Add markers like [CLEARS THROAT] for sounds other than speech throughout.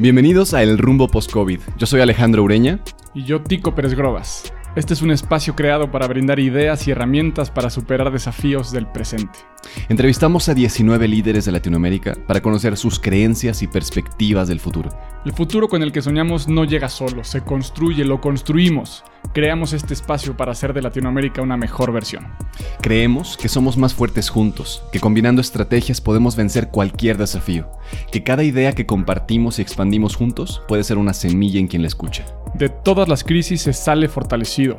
Bienvenidos a El Rumbo Post-COVID. Yo soy Alejandro Ureña. Y yo, Tico Pérez Grobas. Este es un espacio creado para brindar ideas y herramientas para superar desafíos del presente. Entrevistamos a 19 líderes de Latinoamérica para conocer sus creencias y perspectivas del futuro. El futuro con el que soñamos no llega solo, se construye, lo construimos. Creamos este espacio para hacer de Latinoamérica una mejor versión. Creemos que somos más fuertes juntos, que combinando estrategias podemos vencer cualquier desafío, que cada idea que compartimos y expandimos juntos puede ser una semilla en quien la escucha. De todas las crisis se sale fortalecido.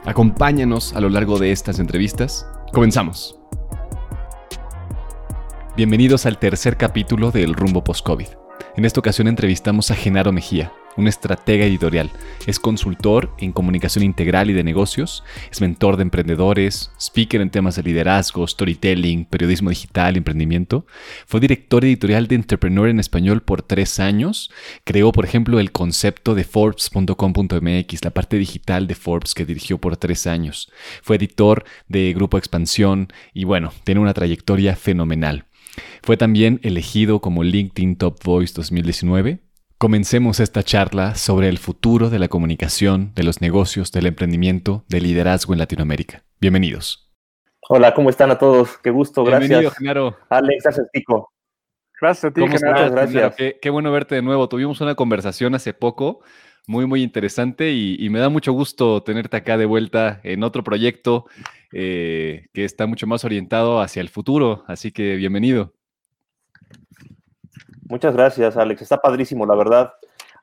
Acompáñanos a lo largo de estas entrevistas. Comenzamos. Bienvenidos al tercer capítulo del Rumbo Post-COVID. En esta ocasión entrevistamos a Genaro Mejía, un estratega editorial. Es consultor en comunicación integral y de negocios, es mentor de emprendedores, speaker en temas de liderazgo, storytelling, periodismo digital, emprendimiento. Fue director editorial de Entrepreneur en español por tres años. Creó, por ejemplo, el concepto de Forbes.com.mx, la parte digital de Forbes que dirigió por tres años. Fue editor de Grupo Expansión y bueno, tiene una trayectoria fenomenal. Fue también elegido como LinkedIn Top Voice 2019. Comencemos esta charla sobre el futuro de la comunicación, de los negocios, del emprendimiento, del liderazgo en Latinoamérica. Bienvenidos. Hola, ¿cómo están a todos? Qué gusto, Bienvenido, gracias. Genaro. Alex, gracias, Tico. Gracias a ti, ¿Cómo Genaro. estás, Gracias. Genaro? Qué, qué bueno verte de nuevo. Tuvimos una conversación hace poco muy, muy interesante y, y me da mucho gusto tenerte acá de vuelta en otro proyecto eh, que está mucho más orientado hacia el futuro. Así que bienvenido. Muchas gracias, Alex. Está padrísimo, la verdad.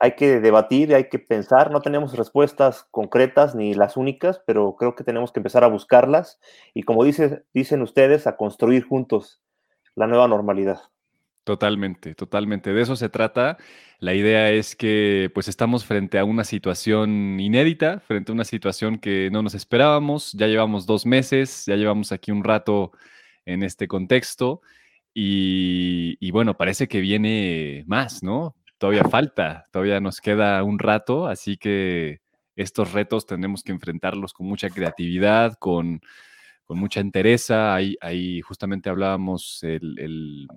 Hay que debatir, hay que pensar. No tenemos respuestas concretas ni las únicas, pero creo que tenemos que empezar a buscarlas y, como dice, dicen ustedes, a construir juntos la nueva normalidad. Totalmente, totalmente. De eso se trata. La idea es que pues estamos frente a una situación inédita, frente a una situación que no nos esperábamos. Ya llevamos dos meses, ya llevamos aquí un rato en este contexto y, y bueno, parece que viene más, ¿no? Todavía falta, todavía nos queda un rato, así que estos retos tenemos que enfrentarlos con mucha creatividad, con, con mucha entereza. Ahí, ahí justamente hablábamos el, el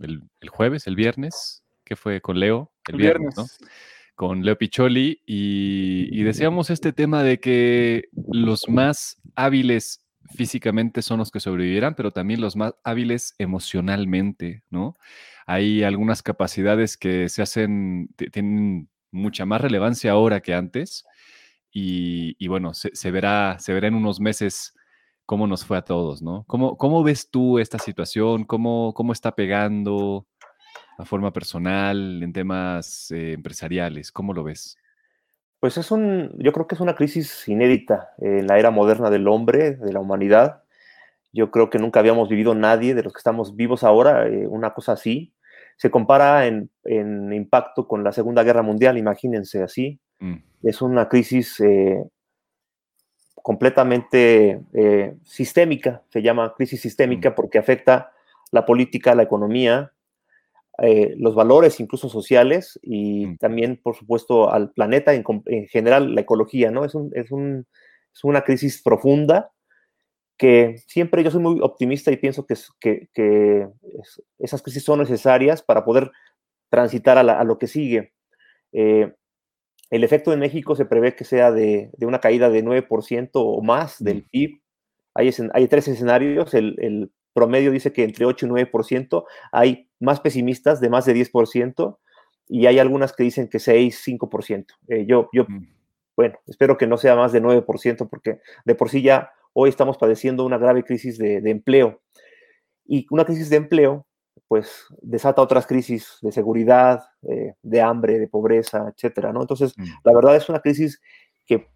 el, el, jueves, el viernes, que fue con Leo, el, viernes, viernes, ¿no? Con Leo Picholi, y, y, decíamos este tema de que los más hábiles físicamente son los que sobrevivirán, pero también los más hábiles emocionalmente, ¿no? Hay algunas capacidades que se hacen, tienen mucha más relevancia ahora que antes, y, bueno, se, se, verá, se verá en unos meses cómo nos fue a todos, ¿no? ¿Cómo, cómo ves tú esta situación? ¿Cómo, ¿Cómo está pegando a forma personal, en temas eh, empresariales? ¿Cómo lo ves? Pues es un, yo creo que es una crisis inédita en la era moderna del hombre, de la humanidad. Yo creo que nunca habíamos vivido nadie de los que estamos vivos ahora eh, una cosa así. Se compara en, en, impacto con la Segunda Guerra Mundial, imagínense así. Mm. Es una crisis eh, completamente eh, sistémica, se llama crisis sistémica mm. porque afecta la política, la economía, eh, los valores incluso sociales y mm. también, por supuesto, al planeta en, en general, la ecología, ¿no? Es, un, es, un, es, una crisis profunda que siempre yo soy muy optimista y pienso que, que, que es, esas crisis son necesarias para poder transitar a, la, a lo que sigue. Eh, el efecto en México se prevé que sea de, de una caída de 9% o más del PIB. Hay, hay tres escenarios. El, el, promedio dice que entre 8 y 9%. Hay más pesimistas de más de 10%. Y hay algunas que dicen que 6, 5%. Eh, yo, yo mm. bueno, espero que no sea más de 9%, porque de por sí ya hoy estamos padeciendo una grave crisis de, de empleo. Y una crisis de empleo pues desata otras crisis de seguridad, eh, de hambre, de pobreza, etcétera, ¿no? Entonces, mm. la verdad es una crisis que,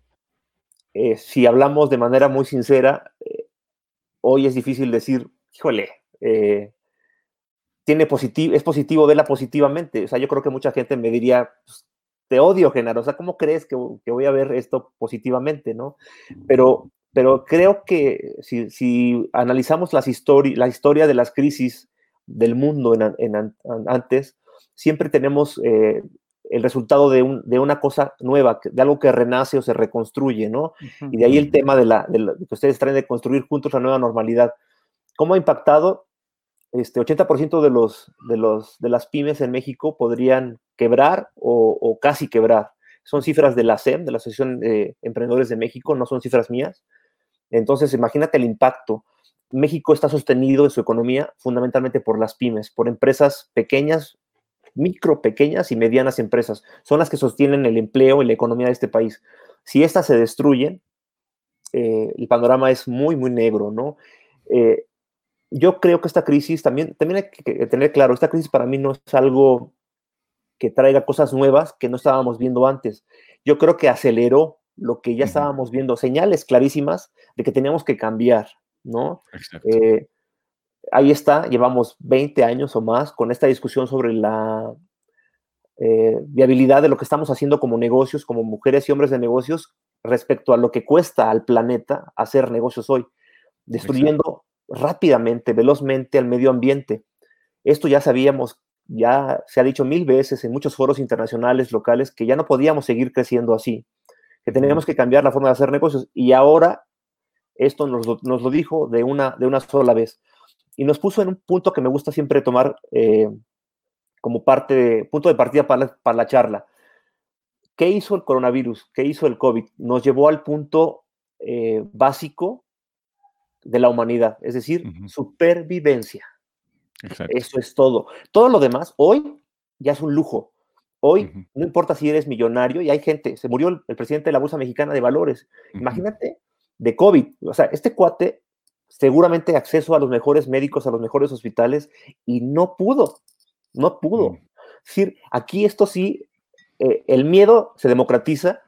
eh, si hablamos de manera muy sincera, eh, hoy es difícil decir, híjole, tiene positivo, es positivo verla positivamente. O sea, yo creo que mucha gente me diría, pues, te odio, Genaro, o sea, ¿cómo crees que, voy a ver esto positivamente, no? Pero, pero creo que si, analizamos las la historia de las crisis del mundo en, antes, siempre tenemos eh, el resultado de, una cosa nueva, de algo que renace o se reconstruye, ¿no? Y de ahí el tema de, la, de, que ustedes traen de construir juntos la nueva normalidad. ¿Cómo ha impactado? Este 80% de, los, de, los, de las pymes en México podrían quebrar o, casi quebrar. Son cifras de la SEM, de la Asociación de Emprendedores de México, no son cifras mías. Entonces, imagínate el impacto. México está sostenido en su economía fundamentalmente por las pymes, por empresas pequeñas, micro, pequeñas y medianas empresas. Son las que sostienen el empleo y la economía de este país. Si estas se destruyen, eh, el panorama es muy, muy negro, ¿no? Eh, yo creo que esta crisis también, también hay que tener claro, esta crisis para mí no es algo que traiga cosas nuevas que no estábamos viendo antes. Yo creo que aceleró lo que ya estábamos viendo, señales clarísimas de que teníamos que cambiar, ¿no? Eh, ahí está, llevamos 20 años o más con esta discusión sobre la eh, viabilidad de lo que estamos haciendo como negocios, como mujeres y hombres de negocios, respecto a lo que cuesta al planeta hacer negocios hoy, destruyendo rápidamente, velozmente al medio ambiente. Esto ya sabíamos, ya se ha dicho mil veces en muchos foros internacionales, locales, que ya no podíamos seguir creciendo así, que teníamos que cambiar la forma de hacer negocios. Y ahora esto nos lo, dijo de una, de una sola vez. Y nos puso en un punto que me gusta siempre tomar eh, como parte de, punto de partida para la, para la charla. ¿Qué hizo el coronavirus? ¿Qué hizo el COVID? Nos llevó al punto eh, básico de la humanidad, es decir, supervivencia. Eso es todo. Todo lo demás, hoy ya es un lujo. Hoy no importa si eres millonario y hay gente, se murió el, presidente de la Bolsa Mexicana de Valores. Imagínate, de COVID. O sea, este cuate seguramente acceso a los mejores médicos, a los mejores hospitales y no pudo, no pudo. Es decir, aquí esto sí, eh, el miedo se democratiza,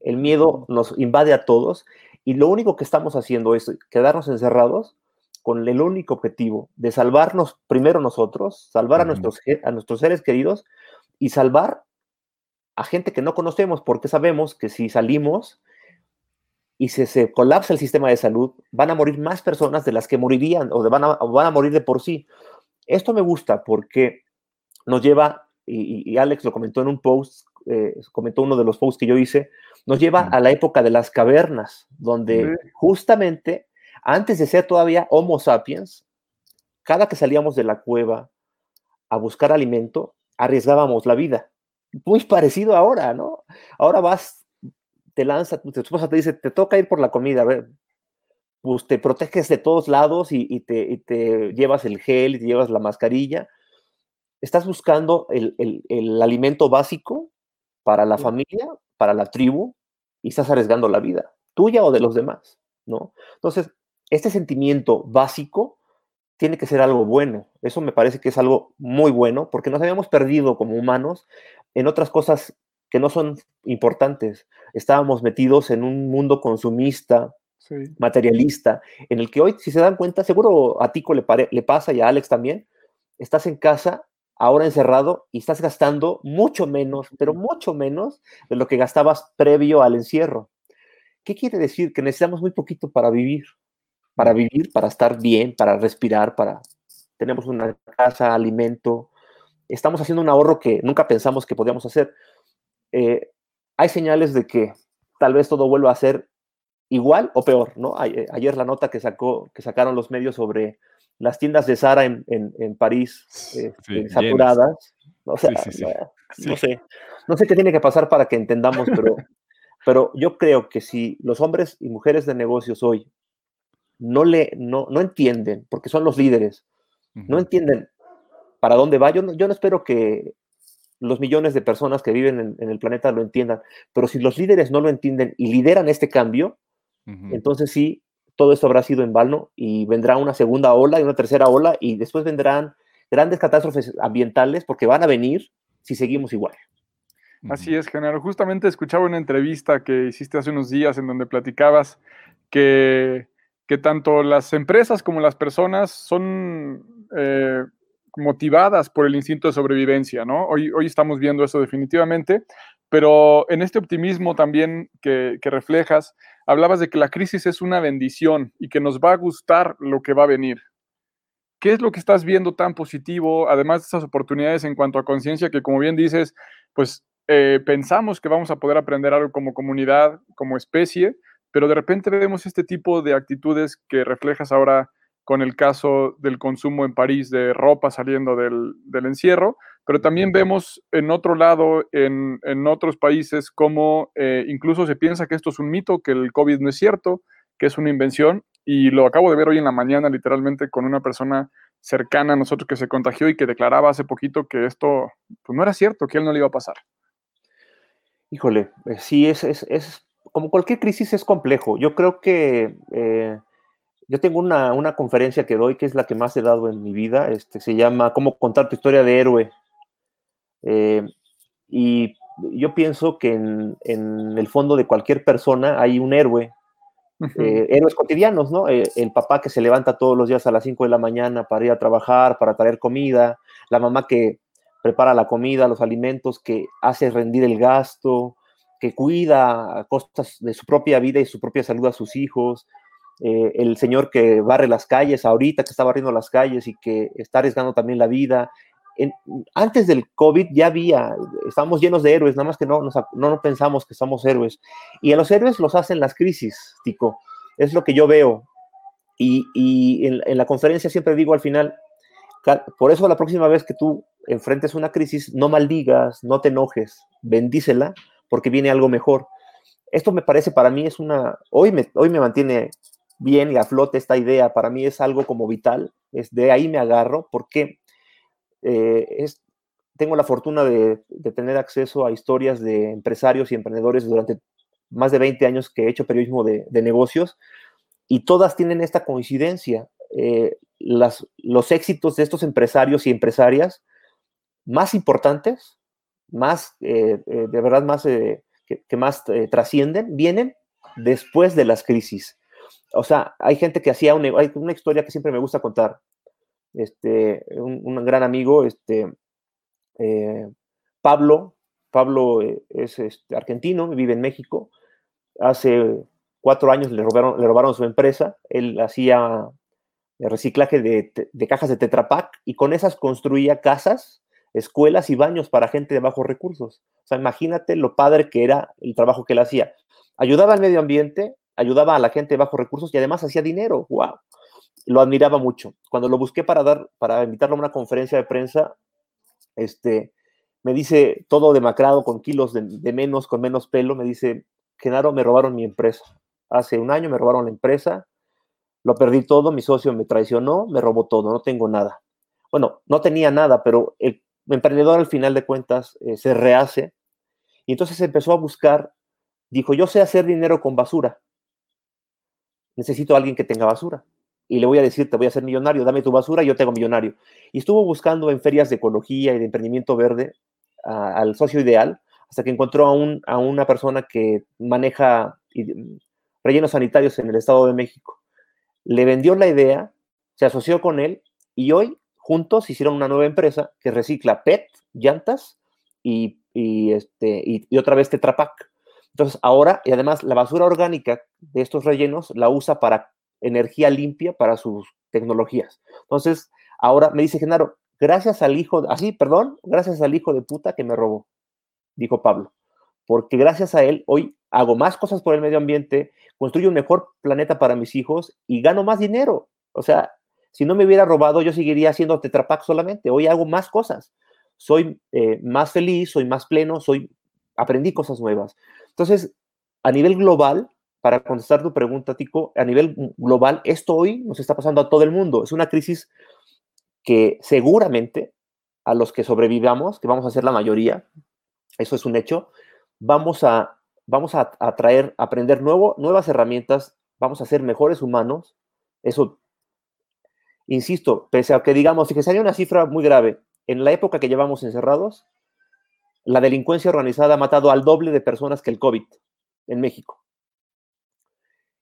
el miedo nos invade a todos y lo único que estamos haciendo es quedarnos encerrados con el único objetivo de salvarnos primero nosotros, salvar a, nuestros, a nuestros seres queridos y salvar a gente que no conocemos, porque sabemos que si salimos y se, se colapsa el sistema de salud, van a morir más personas de las que morirían o, van, a, van a morir de por sí. Esto me gusta porque nos lleva, y, Alex lo comentó en un post, eh, comentó uno de los posts que yo hice, nos lleva a la época de las cavernas, donde justamente antes de ser todavía Homo sapiens, cada que salíamos de la cueva a buscar alimento, arriesgábamos la vida. Muy parecido ahora, ¿no? Ahora vas, te lanza, tu esposa te dice, te toca ir por la comida, a ver, pues te proteges de todos lados y, te, llevas el gel y te llevas la mascarilla. Estás buscando el, el alimento básico para la familia, para la tribu, y estás arriesgando la vida, tuya o de los demás, ¿no? Entonces, este sentimiento básico tiene que ser algo bueno. Eso me parece que es algo muy bueno, porque nos habíamos perdido como humanos en otras cosas que no son importantes. Estábamos metidos en un mundo consumista, materialista, en el que hoy, si se dan cuenta, seguro a Tico le, le pasa y a Alex también, estás en casa ahora encerrado y estás gastando mucho menos, pero mucho menos de lo que gastabas previo al encierro. ¿Qué quiere decir? Que necesitamos muy poquito para vivir, para vivir, para estar bien, para respirar, para... Tenemos una casa, alimento, estamos haciendo un ahorro que nunca pensamos que podíamos hacer. Eh, hay señales de que tal vez todo vuelva a ser igual o peor, ¿no? Eh, ayer la nota que, sacó, que sacaron los medios sobre las tiendas de Sara en, en, París este, saturadas. O sea, no sé, no sé qué tiene que pasar para que entendamos, pero, [LAUGHS] pero yo creo que si los hombres y mujeres de negocios hoy no, le, no, no entienden, porque son los líderes, no entienden para dónde va, yo no, yo no espero que los millones de personas que viven en, en, el planeta lo entiendan, pero si los líderes no lo entienden y lideran este cambio, entonces sí, todo esto habrá sido en vano y vendrá una segunda ola y una tercera ola y después vendrán grandes catástrofes ambientales porque van a venir si seguimos igual. Así es, Genaro. Justamente escuchaba una entrevista que hiciste hace unos días en donde platicabas que, que tanto las empresas como las personas son eh, motivadas por el instinto de sobrevivencia, ¿no? Hoy, hoy estamos viendo eso definitivamente, pero en este optimismo también que, que reflejas, hablabas de que la crisis es una bendición y que nos va a gustar lo que va a venir. ¿Qué es lo que estás viendo tan positivo, además de esas oportunidades en cuanto a conciencia que, como bien dices, pues eh, pensamos que vamos a poder aprender algo como comunidad, como especie, pero de repente vemos este tipo de actitudes que reflejas ahora con el caso del consumo en París de ropa saliendo del, encierro, pero también vemos en otro lado, en, otros países, cómo eh, incluso se piensa que esto es un mito, que el COVID no es cierto, que es una invención, y lo acabo de ver hoy en la mañana, literalmente, con una persona cercana a nosotros que se contagió y que declaraba hace poquito que esto pues, no era cierto, que él no le iba a pasar. Híjole, eh, sí, es, es, como cualquier crisis es complejo. Yo creo que eh, yo tengo una, una, conferencia que doy, que es la que más he dado en mi vida, este, se llama Cómo contar tu historia de héroe. Eh, y yo pienso que en, en, el fondo de cualquier persona hay un héroe eh, héroes cotidianos, ¿no? Eh, el papá que se levanta todos los días a las 5 de la mañana para ir a trabajar, para traer comida, la mamá que prepara la comida, los alimentos, que hace rendir el gasto, que cuida a costas de su propia vida y su propia salud a sus hijos, eh, el señor que barre las calles, ahorita que está barriendo las calles y que está arriesgando también la vida, antes del COVID ya había, estamos llenos de héroes, nada más que no, no, pensamos que somos héroes. Y a los héroes los hacen las crisis, Tico. Es lo que yo veo. Y, en, la conferencia siempre digo al final, por eso la próxima vez que tú enfrentes una crisis, no maldigas, no te enojes, bendícela, porque viene algo mejor. Esto me parece para mí es una, hoy me, hoy me mantiene bien y a flote esta idea, para mí es algo como vital, es de ahí me agarro, porque eh, es, tengo la fortuna de, tener acceso a historias de empresarios y emprendedores durante más de 20 años que he hecho periodismo de, negocios y todas tienen esta coincidencia. Eh, las, los éxitos de estos empresarios y empresarias más importantes, más, eh, de verdad, más, que, más trascienden, vienen después de las crisis. O sea, hay gente que hacía hay una historia que siempre me gusta contar este, un, gran amigo, este, eh, Pablo, Pablo eh, es este, argentino, vive en México, hace cuatro años le robaron, le robaron su empresa, él hacía reciclaje de, cajas de Tetra y con esas construía casas, escuelas y baños para gente de bajos recursos. O sea, imagínate lo padre que era el trabajo que él hacía. Ayudaba al medio ambiente, ayudaba a la gente de bajos recursos y además hacía dinero. ¡Wow! Lo admiraba mucho. Cuando lo busqué para dar, para invitarlo a una conferencia de prensa, este, me dice todo demacrado, con kilos de, menos, con menos pelo, me dice, Genaro, me robaron mi empresa. Hace un año me robaron la empresa, lo perdí todo, mi socio me traicionó, me robó todo, no tengo nada. Bueno, no tenía nada, pero el emprendedor al final de cuentas eh, se rehace y entonces empezó a buscar, dijo, yo sé hacer dinero con basura, necesito a alguien que tenga basura y le voy a decir, te voy a hacer millonario, dame tu basura y yo te hago millonario. Y estuvo buscando en ferias de ecología y de emprendimiento verde al socio ideal, hasta que encontró a, un, a una persona que maneja rellenos sanitarios en el Estado de México. Le vendió la idea, se asoció con él y hoy juntos hicieron una nueva empresa que recicla PET, llantas y, este, y, otra vez Tetra Entonces ahora, y además la basura orgánica de estos rellenos la usa para energía limpia para sus tecnologías. Entonces, ahora me dice Genaro, gracias al hijo, así, perdón, gracias al hijo de puta que me robó, dijo Pablo, porque gracias a él hoy hago más cosas por el medio ambiente, construyo un mejor planeta para mis hijos y gano más dinero. O sea, si no me hubiera robado, yo seguiría haciendo Tetrapack solamente. Hoy hago más cosas. Soy eh, más feliz, soy más pleno, soy, aprendí cosas nuevas. Entonces, a nivel global, para contestar tu pregunta, Tico, a nivel global, esto hoy nos está pasando a todo el mundo. Es una crisis que seguramente a los que sobrevivamos, que vamos a ser la mayoría, eso es un hecho, vamos a, vamos a, traer, a aprender nuevo, nuevas herramientas, vamos a ser mejores humanos. Eso, insisto, pese a que digamos, que sería una cifra muy grave, en la época que llevamos encerrados, la delincuencia organizada ha matado al doble de personas que el COVID en México.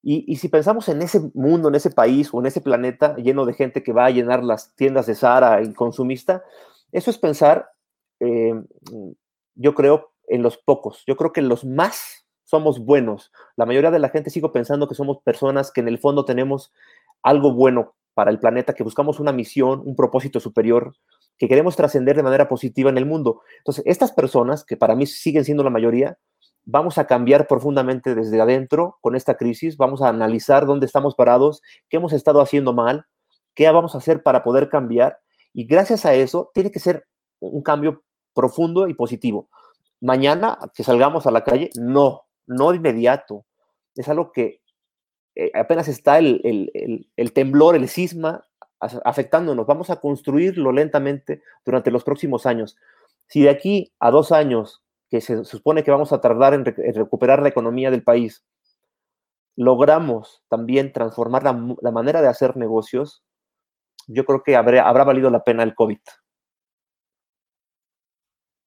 Y, si pensamos en ese mundo, en ese país o en ese planeta lleno de gente que va a llenar las tiendas de Sara y consumista, eso es pensar, eh, yo creo, en los pocos. Yo creo que los más somos buenos. La mayoría de la gente sigo pensando que somos personas que en el fondo tenemos algo bueno para el planeta, que buscamos una misión, un propósito superior, que queremos trascender de manera positiva en el mundo. Entonces, estas personas, que para mí siguen siendo la mayoría, vamos a cambiar profundamente desde adentro con esta crisis, vamos a analizar dónde estamos parados, qué hemos estado haciendo mal, qué vamos a hacer para poder cambiar. Y gracias a eso, tiene que ser un cambio profundo y positivo. Mañana que salgamos a la calle, no, no de inmediato. Es algo que eh, apenas está el, temblor, el cisma afectándonos. Vamos a construirlo lentamente durante los próximos años. Si de aquí a dos años, que se supone que vamos a tardar en, recuperar la economía del país, logramos también transformar la, la manera de hacer negocios, yo creo que habrá, habrá valido la pena el COVID.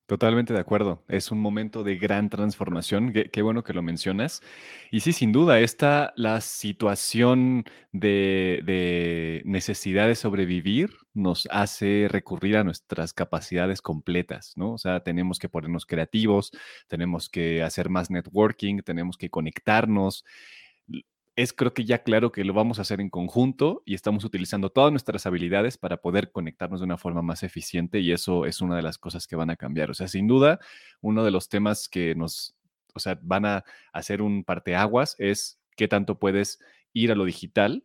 Totalmente de acuerdo. Es un momento de gran transformación. Qué, bueno que lo mencionas. Y sí, sin duda, esta, la situación de, necesidad de sobrevivir nos hace recurrir a nuestras capacidades completas, ¿no? O sea, tenemos que ponernos creativos, tenemos que hacer más networking, tenemos que conectarnos es creo que ya claro que lo vamos a hacer en conjunto y estamos utilizando todas nuestras habilidades para poder conectarnos de una forma más eficiente y eso es una de las cosas que van a cambiar. O sea, sin duda, uno de los temas que nos, o sea, van a hacer un parteaguas es qué tanto puedes ir a lo digital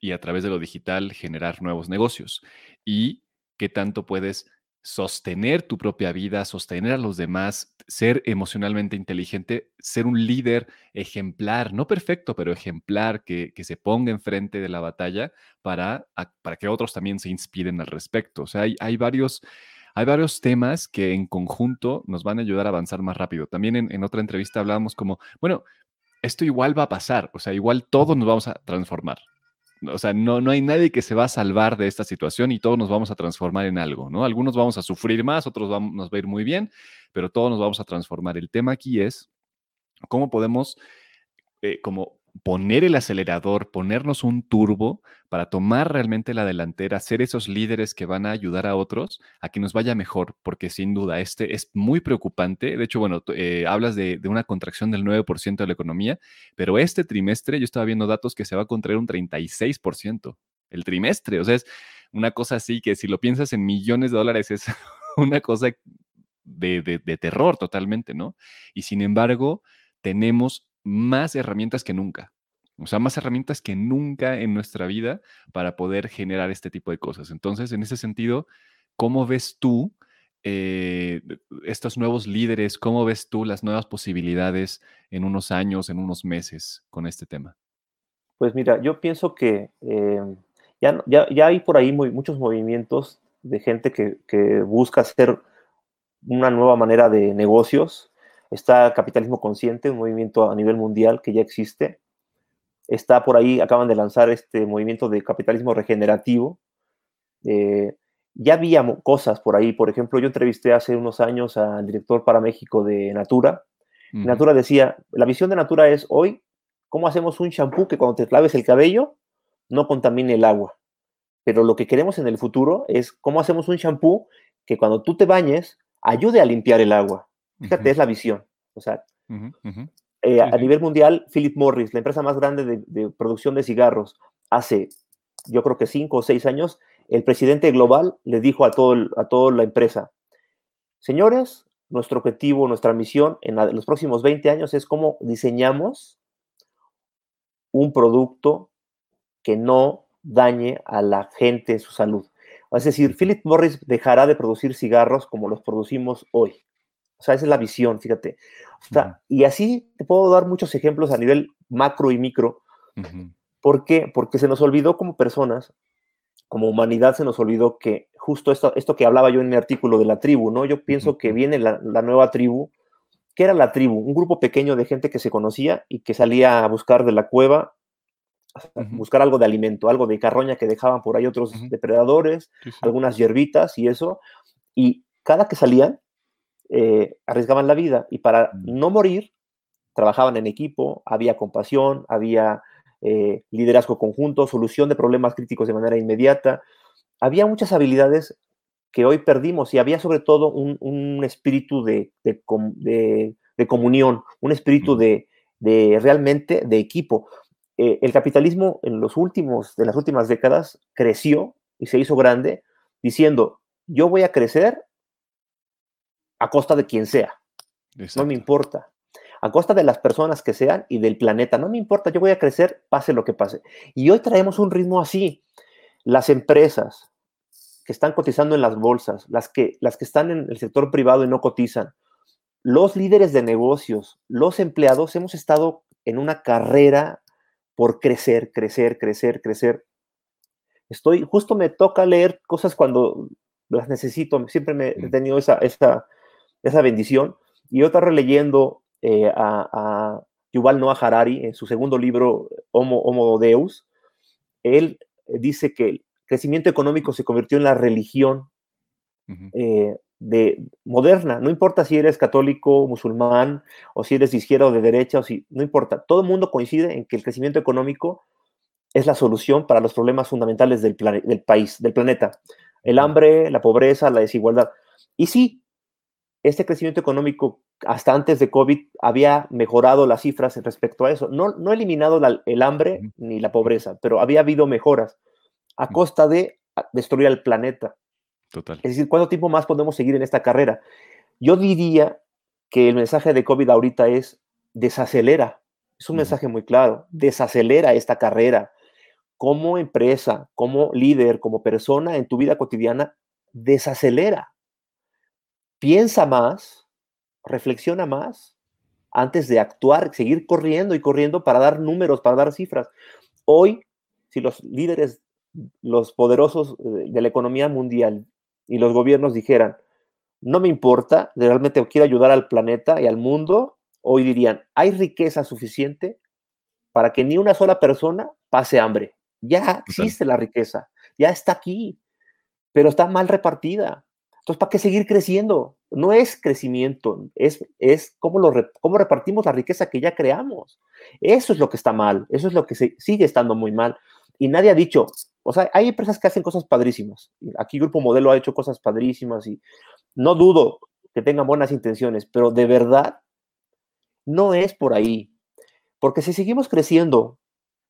y a través de lo digital generar nuevos negocios y qué tanto puedes sostener tu propia vida, sostener a los demás, ser emocionalmente inteligente, ser un líder ejemplar, no perfecto, pero ejemplar, que, se ponga enfrente de la batalla para, para que otros también se inspiren al respecto. O sea, hay, varios... Hay varios temas que en conjunto nos van a ayudar a avanzar más rápido. También en, en otra entrevista hablábamos como, bueno, esto igual va a pasar, o sea, igual todos nos vamos a transformar, o sea, no, no hay nadie que se va a salvar de esta situación y todos nos vamos a transformar en algo, ¿no? Algunos vamos a sufrir más, otros vamos, nos va a ir muy bien, pero todos nos vamos a transformar. El tema aquí es cómo podemos, eh, poner el acelerador, ponernos un turbo para tomar realmente la delantera, ser esos líderes que van a ayudar a otros a que nos vaya mejor, porque sin duda este es muy preocupante. De hecho, bueno, eh, hablas de, una contracción del 9% de la economía, pero este trimestre yo estaba viendo datos que se va a contraer un 36%. El trimestre, o sea, es una cosa así que si lo piensas en millones de dólares es [LAUGHS] una cosa de, de terror totalmente, ¿no? Y sin embargo, tenemos más herramientas que nunca. O sea, más herramientas que nunca en nuestra vida para poder generar este tipo de cosas. Entonces, en ese sentido, ¿cómo ves tú eh, estos nuevos líderes? ¿Cómo ves tú las nuevas posibilidades en unos años, en unos meses con este tema? Pues mira, yo pienso que eh, ya, ya, hay por ahí muchos movimientos de gente que, que busca hacer una nueva manera de negocios Está Capitalismo Consciente, un movimiento a nivel mundial que ya existe. Está por ahí, acaban de lanzar este movimiento de capitalismo regenerativo. Eh, ya había cosas por ahí. Por ejemplo, yo entrevisté hace unos años al director para México de Natura. Natura decía, la visión de Natura es hoy, ¿cómo hacemos un shampoo que cuando te laves el cabello no contamine el agua? Pero lo que queremos en el futuro es cómo hacemos un shampoo que cuando tú te bañes ayude a limpiar el agua. Fíjate, es la visión. O sea, eh, a nivel mundial, Philip Morris, la empresa más grande de, producción de cigarros, hace, yo creo que cinco o seis años, el presidente global le dijo a, todo, a toda la empresa, señores, nuestro objetivo, nuestra misión en, los próximos 20 años es cómo diseñamos un producto que no dañe a la gente en su salud. Es decir, Philip Morris dejará de producir cigarros como los producimos hoy. O sea, esa es la visión, fíjate. Y así te puedo dar muchos ejemplos a nivel macro y micro. ¿Por qué? Porque se nos olvidó como personas, como humanidad, se nos olvidó que justo esto, esto que hablaba yo en mi artículo de la tribu, ¿no? Yo pienso que viene la, nueva tribu. ¿Qué era la tribu? Un grupo pequeño de gente que se conocía y que salía a buscar de la cueva, a buscar algo de alimento, algo de carroña que dejaban por ahí otros depredadores, algunas hierbitas y eso. Y cada que salían, eh, arriesgaban la vida y para mm. no morir, trabajaban en equipo, había compasión, había eh, liderazgo conjunto, solución de problemas críticos de manera inmediata. Había muchas habilidades que hoy perdimos y había sobre todo un, espíritu de, comunión, un espíritu de, realmente de equipo. Eh, el capitalismo en los últimos, de las últimas décadas creció y se hizo grande diciendo, yo voy a crecer a costa de quien sea. No me importa. A costa de las personas que sean y del planeta. No me importa, yo voy a crecer, pase lo que pase. Y hoy traemos un ritmo así. Las empresas que están cotizando en las bolsas, las que, las que están en el sector privado y no cotizan, los líderes de negocios, los empleados, hemos estado en una carrera por crecer, crecer, crecer, crecer. Estoy, justo me toca leer cosas cuando las necesito, siempre me he mm. tenido esa, esa, esa bendición. Y otra releyendo eh, a, a, Yuval Noah Harari en su segundo libro, Homo, Homo Deus, él dice que el crecimiento económico se convirtió en la religión eh, de, moderna. No importa si eres católico, musulmán, o si eres de izquierda o de derecha, o si, no importa. Todo el mundo coincide en que el crecimiento económico es la solución para los problemas fundamentales del, del país, del planeta. El hambre, la pobreza, la desigualdad. Y sí, este crecimiento económico hasta antes de COVID había mejorado las cifras respecto a eso. No, no eliminado el hambre ni la pobreza, pero había habido mejoras a costa de destruir al planeta. Total. Es decir, ¿cuánto tiempo más podemos seguir en esta carrera? Yo diría que el mensaje de COVID ahorita es desacelera. Es un mensaje muy claro. Desacelera esta carrera. Como empresa, como líder, como persona en tu vida cotidiana, desacelera piensa más, reflexiona más antes de actuar, seguir corriendo y corriendo para dar números, para dar cifras. Hoy, si los líderes, los poderosos de la economía mundial y los gobiernos dijeran, no me importa, realmente quiero ayudar al planeta y al mundo, hoy dirían, hay riqueza suficiente para que ni una sola persona pase hambre. Ya existe la riqueza, ya está aquí, pero está mal repartida. Entonces, ¿para qué seguir creciendo? No es crecimiento, es, es cómo, lo, cómo repartimos la riqueza que ya creamos. Eso es lo que está mal, eso es lo que sigue estando muy mal. Y nadie ha dicho, o sea, hay empresas que hacen cosas padrísimas. Aquí Grupo Modelo ha hecho cosas padrísimas y no dudo que tengan buenas intenciones, pero de verdad no es por ahí. Porque si seguimos creciendo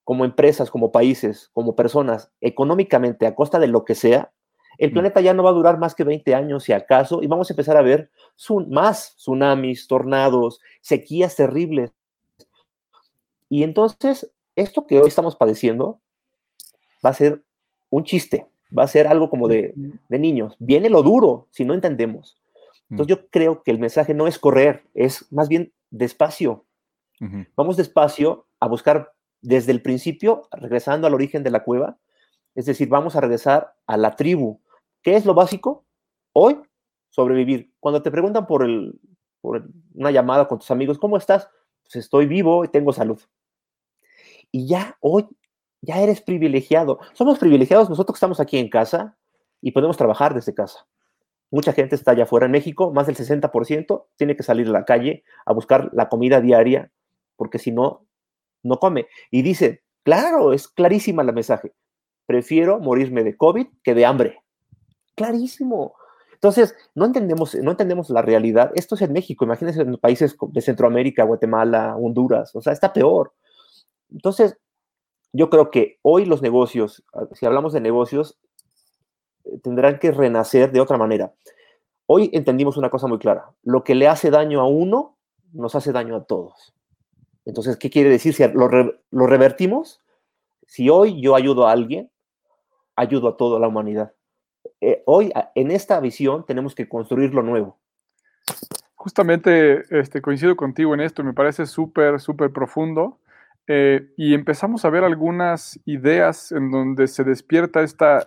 como empresas, como países, como personas, económicamente a costa de lo que sea, el mm. planeta ya no va a durar más que 20 años, si acaso, y vamos a empezar a ver más tsunamis, tornados, sequías terribles. Y entonces, esto que hoy estamos padeciendo va a ser un chiste, va a ser algo como de, niños. Viene lo duro si no entendemos. Entonces mm. yo creo que el mensaje no es correr, es más bien despacio. Vamos despacio a buscar desde el principio, regresando al origen de la cueva, es decir, vamos a regresar a la tribu, ¿Qué es lo básico? Hoy, sobrevivir. Cuando te preguntan por, el, por una llamada con tus amigos, ¿cómo estás? Pues estoy vivo y tengo salud. Y ya hoy, ya eres privilegiado. Somos privilegiados nosotros que estamos aquí en casa y podemos trabajar desde casa. Mucha gente está allá afuera en México, más del 60% tiene que salir a la calle a buscar la comida diaria, porque si no, no come. Y dice, claro, es clarísima la mensaje, prefiero morirme de COVID que de hambre clarísimo. Entonces, no entendemos, no entendemos la realidad. Esto es en México, imagínense en países de Centroamérica, Guatemala, Honduras, o sea, está peor. Entonces, yo creo que hoy los negocios, ah, si hablamos de negocios, eh, tendrán que renacer de otra manera. Hoy entendimos una cosa muy clara. Lo que le hace daño a uno, nos hace daño a todos. Entonces, ¿qué quiere decir? Si lo, lo revertimos, si hoy yo ayudo a alguien, ayudo a toda la humanidad. Eh, hoy en esta visión tenemos que construir lo nuevo. Justamente este, coincido contigo en esto, me parece súper, súper profundo. Eh, y empezamos a ver algunas ideas en donde se despierta esta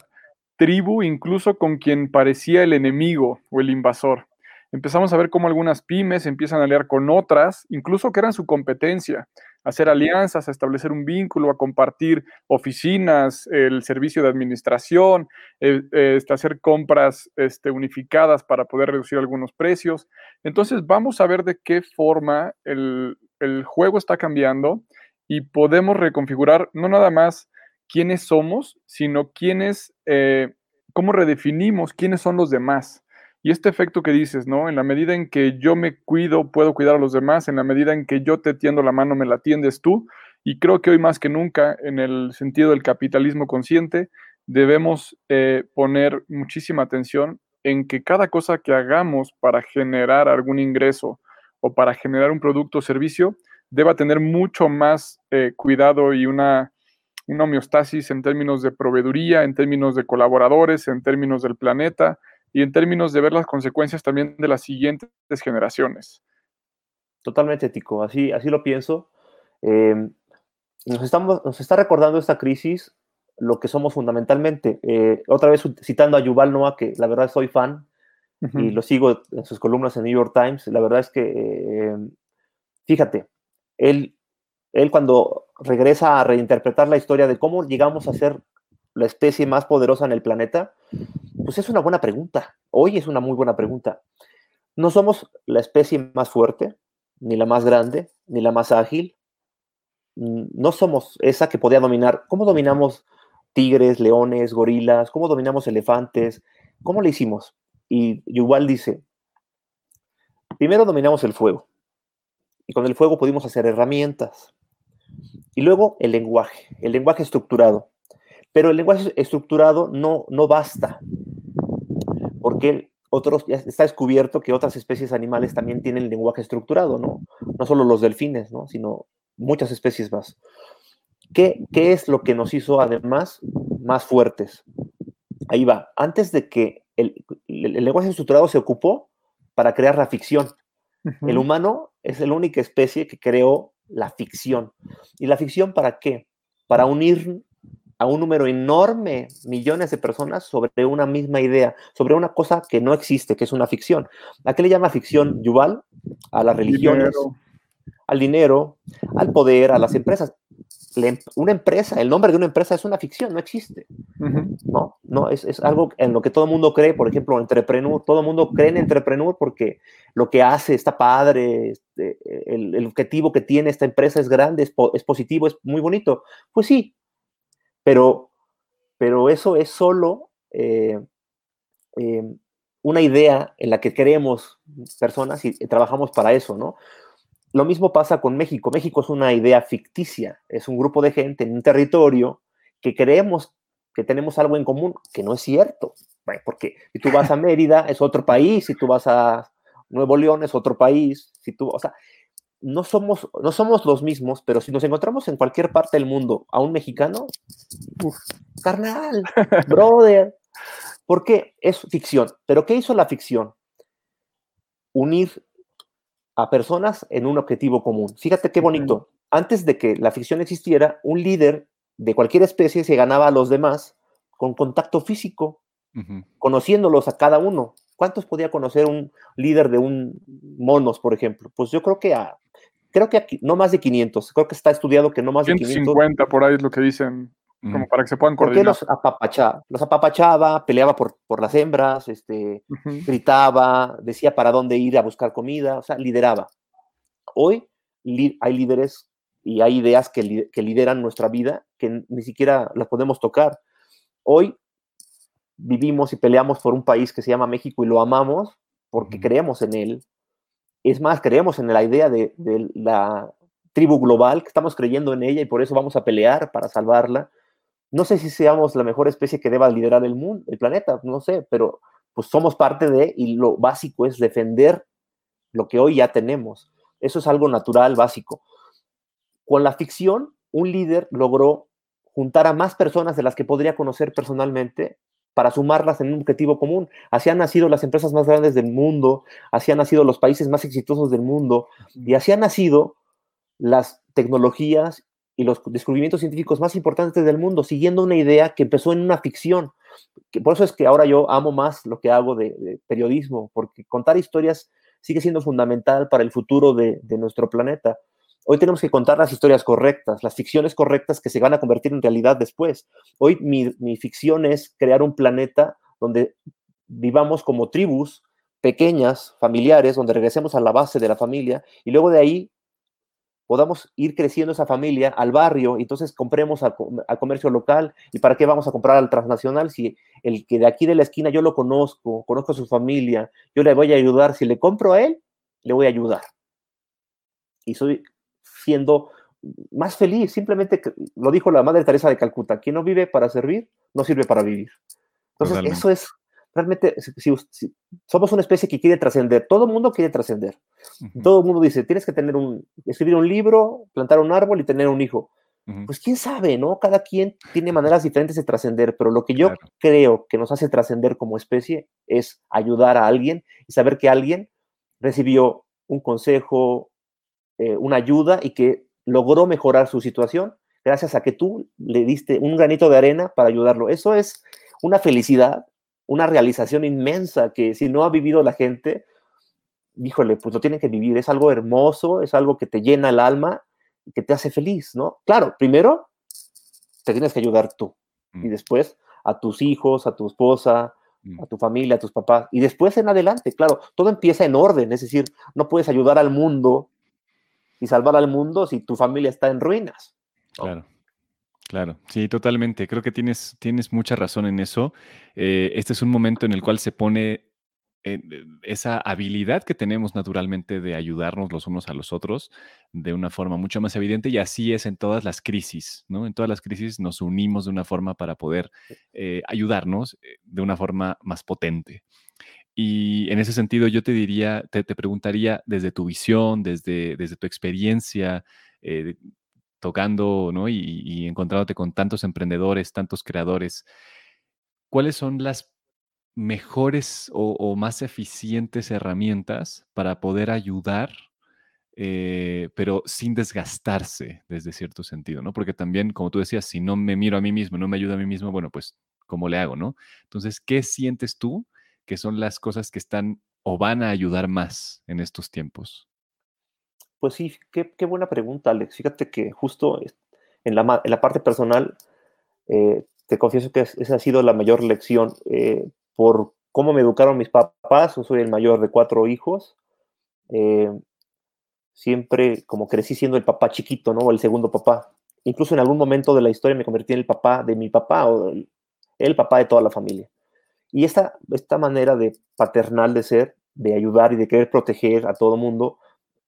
tribu, incluso con quien parecía el enemigo o el invasor. Empezamos a ver cómo algunas pymes empiezan a aliar con otras, incluso que eran su competencia hacer alianzas, a establecer un vínculo, a compartir oficinas, el servicio de administración, este, hacer compras este, unificadas para poder reducir algunos precios. Entonces vamos a ver de qué forma el, juego está cambiando y podemos reconfigurar no nada más quiénes somos, sino quiénes, eh, cómo redefinimos quiénes son los demás. Y este efecto que dices, ¿no? En la medida en que yo me cuido, puedo cuidar a los demás, en la medida en que yo te tiendo la mano, me la tiendes tú. Y creo que hoy más que nunca, en el sentido del capitalismo consciente, debemos eh, poner muchísima atención en que cada cosa que hagamos para generar algún ingreso o para generar un producto o servicio deba tener mucho más eh, cuidado y una, una homeostasis en términos de proveeduría, en términos de colaboradores, en términos del planeta y en términos de ver las consecuencias también de las siguientes generaciones. Totalmente ético, así, así lo pienso. Em, nos, estamos, nos está recordando esta crisis lo que somos fundamentalmente. Eh, otra vez citando a Yuval Noah, que la verdad soy fan y lo sigo en sus columnas en New York Times, la verdad es que, eh, fíjate, él, él cuando regresa a reinterpretar la historia de cómo llegamos a ser la especie más poderosa en el planeta, pues es una buena pregunta. Hoy es una muy buena pregunta. No somos la especie más fuerte, ni la más grande, ni la más ágil. No somos esa que podía dominar. ¿Cómo dominamos tigres, leones, gorilas, cómo dominamos elefantes, cómo le hicimos. Y igual dice, primero dominamos el fuego, y con el fuego pudimos hacer herramientas, y luego el lenguaje, el lenguaje estructurado. Pero el lenguaje estructurado no, no basta, porque otros, ya está descubierto que otras especies animales también tienen lenguaje estructurado, ¿no? No solo los delfines, ¿no? Sino muchas especies más. ¿Qué, es lo que nos hizo además más fuertes? Ahí va. Antes de que el, lenguaje estructurado se ocupó para crear la ficción. El humano es la única especie que creó la ficción. ¿Y la ficción para qué? Para unir a un número enorme, millones de personas sobre una misma idea, sobre una cosa que no existe, que es una ficción. ¿A qué le llama ficción Yuval? A las religiones, al dinero, al poder, a las empresas. Em, una empresa, el nombre de una empresa es una ficción, no existe. No, no es, es, algo en lo que todo el mundo cree, por ejemplo, Entrepreneur, todo el mundo cree en Entrepreneur porque lo que hace está padre, este, el, el, objetivo que tiene esta empresa es grande, es, es, positivo, es muy bonito. Pues sí, pero, pero eso es solo eh, eh, una idea en la que creemos personas y trabajamos para eso, ¿no? Lo mismo pasa con México. México es una idea ficticia, es un grupo de gente en un territorio que creemos que tenemos algo en común, que no es cierto. porque si tú vas a [LAUGHS] Mérida es otro país, si tú vas a Nuevo León es otro país, si tú, o sea, no somos, no somos los mismos, pero si nos encontramos en cualquier parte del mundo a un mexicano, carnal, [LAUGHS] brother, porque es ficción. Pero ¿qué hizo la ficción? Unir a personas en un objetivo común. Fíjate qué bonito. Antes de que la ficción existiera, un líder de cualquier especie se ganaba a los demás con contacto físico, conociéndolos a cada uno. ¿Cuántos podía conocer un líder de un monos, por ejemplo? Pues yo creo que a, creo que no más de 500. Creo que está estudiado que no más de 500. 150 por ahí es lo que dicen como para que se puedan coordinar. ¿Por qué los apapachaba? Los apapachaba, peleaba por, por las hembras, este, gritaba, decía para dónde ir a buscar comida, o sea, lideraba. Hoy hay líderes y hay ideas que, que lideran nuestra vida que ni siquiera las podemos tocar. Hoy vivimos y peleamos por un país que se llama México y lo amamos porque creemos en él. Es más, creemos en la idea de, la tribu global, que estamos creyendo en ella y por eso vamos a pelear para salvarla no sé si seamos la mejor especie que deba liderar el mundo, el planeta, no sé, pero pues somos parte de, y lo básico es defender lo que hoy ya tenemos. Eso es algo natural, básico. Con la ficción, un líder logró juntar a más personas de las que podría conocer personalmente para sumarlas en un objetivo común. Así han nacido las empresas más grandes del mundo, así han nacido los países más exitosos del mundo, y así han nacido las tecnologías y los descubrimientos científicos más importantes del mundo, siguiendo una idea que empezó en una ficción. Que por eso es que ahora yo amo más lo que hago de, periodismo, porque contar historias sigue siendo fundamental para el futuro de, nuestro planeta. Hoy tenemos que contar las historias correctas, las ficciones correctas que se van a convertir en realidad después. Hoy mi, ficción es crear un planeta donde vivamos como tribus pequeñas, familiares, donde regresemos a la base de la familia y luego de ahí podamos ir creciendo esa familia al barrio y entonces compremos al, comercio local. ¿Y para qué vamos a comprar al transnacional si el que de aquí de la esquina yo lo conozco, conozco a su familia, yo le voy a ayudar? Si le compro a él, le voy a ayudar. Y soy siendo más feliz, simplemente lo dijo la Madre Teresa de Calcuta, quien no vive para servir, no sirve para vivir. Entonces, eso es realmente, si, somos una especie que quiere trascender, todo el mundo quiere trascender. Todo el mundo dice, tienes que tener un, escribir un libro, plantar un árbol y tener un hijo. Pues quién sabe, ¿no? Cada quien tiene maneras diferentes de trascender, pero lo que yo creo que nos hace trascender como especie es ayudar a alguien y saber que alguien recibió un consejo, eh, una ayuda y que logró mejorar su situación gracias a que tú le diste un granito de arena para ayudarlo. Eso es una felicidad una realización inmensa que si no ha vivido la gente, híjole, pues lo tienen que vivir. Es algo hermoso, es algo que te llena el alma y que te hace feliz, ¿no? Claro, primero te tienes que ayudar tú y mm. después a tus hijos, a tu esposa, mm. a tu familia, a tus papás y después en adelante, claro, todo empieza en orden, es decir, no puedes ayudar al mundo y salvar al mundo si tu familia está en ruinas. Claro. Claro, sí, totalmente. Creo que tienes, tienes mucha razón en eso. Eh, este es un momento en el cual se pone eh, esa habilidad que tenemos naturalmente de ayudarnos los unos a los otros de una forma mucho más evidente y así es en todas las crisis, ¿no? En todas las crisis nos unimos de una forma para poder eh, ayudarnos de una forma más potente. Y en ese sentido yo te diría, te, preguntaría desde tu visión, desde, desde tu experiencia, tocando ¿no? y, encontrándote con tantos emprendedores, tantos creadores, ¿cuáles son las mejores o, más eficientes herramientas para poder ayudar, eh, pero sin desgastarse desde cierto sentido, ¿no? Porque también, como tú decías, si no me miro a mí mismo, no me ayuda a mí mismo, bueno, pues, ¿cómo le hago, no? Entonces, ¿qué sientes tú que son las cosas que están o van a ayudar más en estos tiempos? Pues sí, qué, buena pregunta, Alex. Fíjate que justo en la, parte personal, eh, te confieso que esa ha sido la mayor lección eh, por cómo me educaron mis papás. Yo soy el mayor de cuatro hijos. Eh, siempre como crecí siendo el papá chiquito, ¿no? El segundo papá. Incluso en algún momento de la historia me convertí en el papá de mi papá o el papá de toda la familia. Y esta, esta manera de paternal de ser, de ayudar y de querer proteger a todo mundo,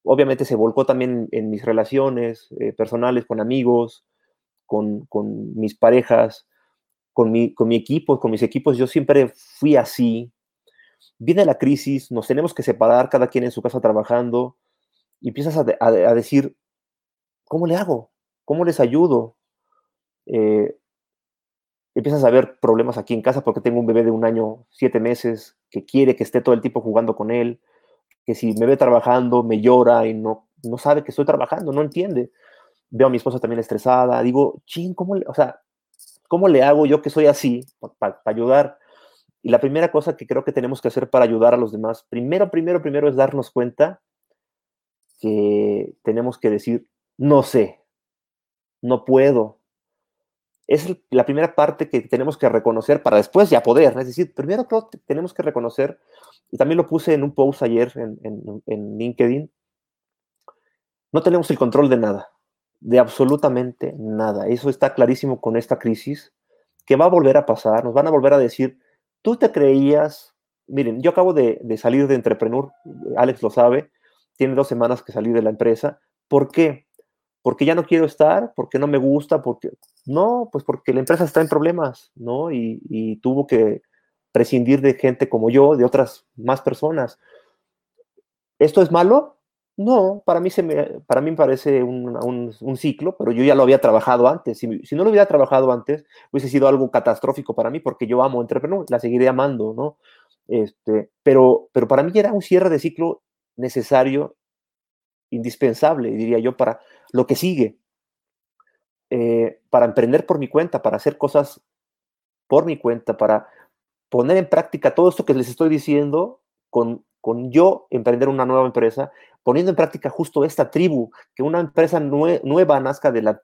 obviamente se volcó también en mis relaciones eh, personales con amigos, con, mis parejas, con mi, con mi equipo, con mis equipos. Yo siempre fui así. Viene la crisis, nos tenemos que separar, cada quien en su casa trabajando, y empiezas a, decir, ¿cómo le hago? ¿Cómo les ayudo? Eh, empiezas a ver problemas aquí en casa porque tengo un bebé de un año, siete meses, que quiere que esté todo el tiempo jugando con él que si me ve trabajando, me llora y no, no sabe que estoy trabajando, no entiende. Veo a mi esposa también estresada, digo, ching, ¿cómo le, o sea, ¿cómo le hago yo que soy así para ayudar? Y la primera cosa que creo que tenemos que hacer para ayudar a los demás, primero, primero, primero es darnos cuenta que tenemos que decir, no sé, no puedo. Es la primera parte que tenemos que reconocer para después ya poder. Es decir, primero creo tenemos que reconocer y también lo puse en un post ayer en, LinkedIn, no tenemos el control de nada, de absolutamente nada. Eso está clarísimo con esta crisis, que va a volver a pasar, nos van a volver a decir, tú te creías, miren, yo acabo de, salir de Entrepreneur, Alex lo sabe, tiene dos semanas que salí de la empresa, ¿por qué? Porque ya no quiero estar, porque no me gusta, porque... No, pues porque la empresa está en problemas, ¿no? y tuvo que prescindir de gente como yo, de otras más personas. ¿Esto es malo? No, para mí, se me, para mí parece un, ciclo, pero yo ya lo había trabajado antes. Si, no lo hubiera trabajado antes, hubiese sido algo catastrófico para mí, porque yo amo Entrepreneur, la seguiré amando, ¿no? Este, pero, pero para mí era un cierre de ciclo necesario, indispensable, diría yo, para lo que sigue. Eh, para emprender por mi cuenta, para hacer cosas por mi cuenta, para poner en práctica todo esto que les estoy diciendo con, con yo emprender una nueva empresa, poniendo en práctica justo esta tribu, que una empresa nueva nazca de la,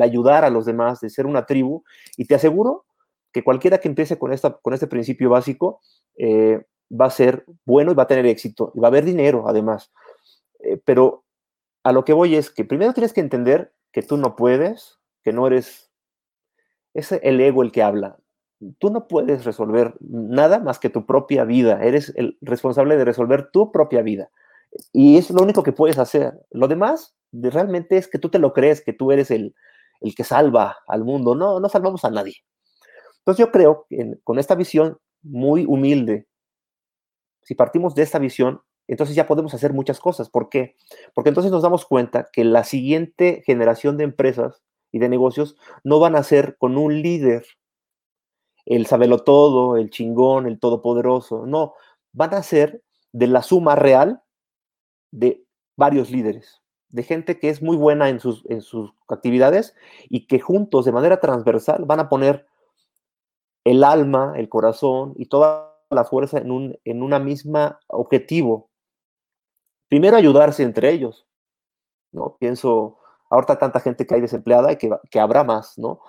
ayudar a los demás, de ser una tribu, y te aseguro que cualquiera que empiece con, esta, con este principio básico eh, va a ser bueno y va a tener éxito, y va a haber dinero además. Eh, pero a lo que voy es que primero tienes que entender que tú no puedes, que no eres, es el ego el que habla. Tú no puedes resolver nada más que tu propia vida. Eres el responsable de resolver tu propia vida. Y es lo único que puedes hacer. Lo demás realmente es que tú te lo crees, que tú eres el, el que salva al mundo. No, no salvamos a nadie. Entonces yo creo que con esta visión muy humilde, si partimos de esta visión, entonces ya podemos hacer muchas cosas. ¿Por qué? Porque entonces nos damos cuenta que la siguiente generación de empresas y de negocios no van a ser con un líder, el sabelo todo, el chingón, el todopoderoso. No, van a ser de la suma real de varios líderes, de gente que es muy buena en sus, en sus actividades y que juntos, de manera transversal, van a poner el alma, el corazón y toda la fuerza en un en una misma objetivo. Primero ayudarse entre ellos, ¿no? Pienso, ahorita tanta gente que hay desempleada y que, que habrá más, ¿no?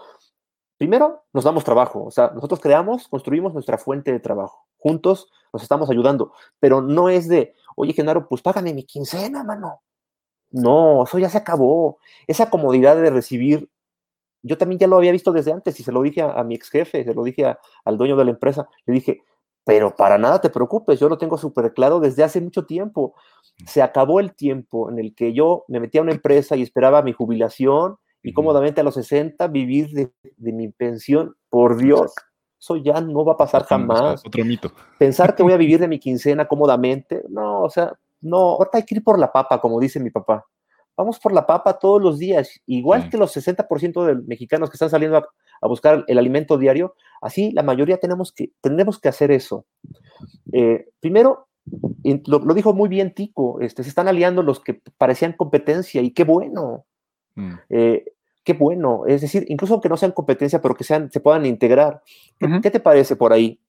Primero, nos damos trabajo, o sea, nosotros creamos, construimos nuestra fuente de trabajo. Juntos nos estamos ayudando, pero no es de, oye, Genaro, pues págame mi quincena, mano. No, eso ya se acabó. Esa comodidad de recibir yo también ya lo había visto desde antes y se lo dije a, mi ex jefe, se lo dije al dueño de la empresa, le dije, pero para nada te preocupes, yo lo tengo súper claro desde hace mucho tiempo. Se acabó el tiempo en el que yo me metía a una empresa y esperaba mi jubilación y cómodamente a los 60 vivir de, mi pensión. Por Dios, eso ya no va a pasar jamás. Otro mito. Pensar que voy a vivir [LAUGHS] de mi quincena cómodamente, no, o sea, no, ahorita hay que ir por la papa, como dice mi papá vamos por la papa todos los días, igual que los 60% de mexicanos que están saliendo a, buscar el alimento diario, así la mayoría tenemos que, tenemos que hacer eso. Eh, primero, lo, dijo muy bien Tico, este, se están aliando los que parecían competencia y qué bueno. Mm. Eh, qué bueno, es decir, incluso que no sean competencia, pero que sean, se puedan integrar. ¿Qué te parece por ahí?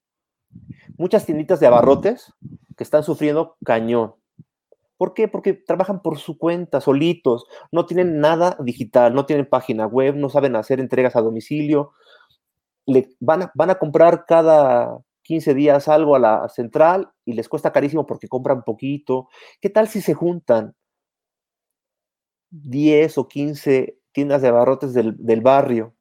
Muchas tienditas de abarrotes que están sufriendo cañón. ¿Por qué? Porque trabajan por su cuenta, solitos, no tienen nada digital, no tienen página web, no saben hacer entregas a domicilio, van, a, van a comprar cada 15 días algo a la central y les cuesta carísimo porque compran poquito. ¿Qué tal si se juntan 10 o 15 tiendas de abarrotes del, del barrio?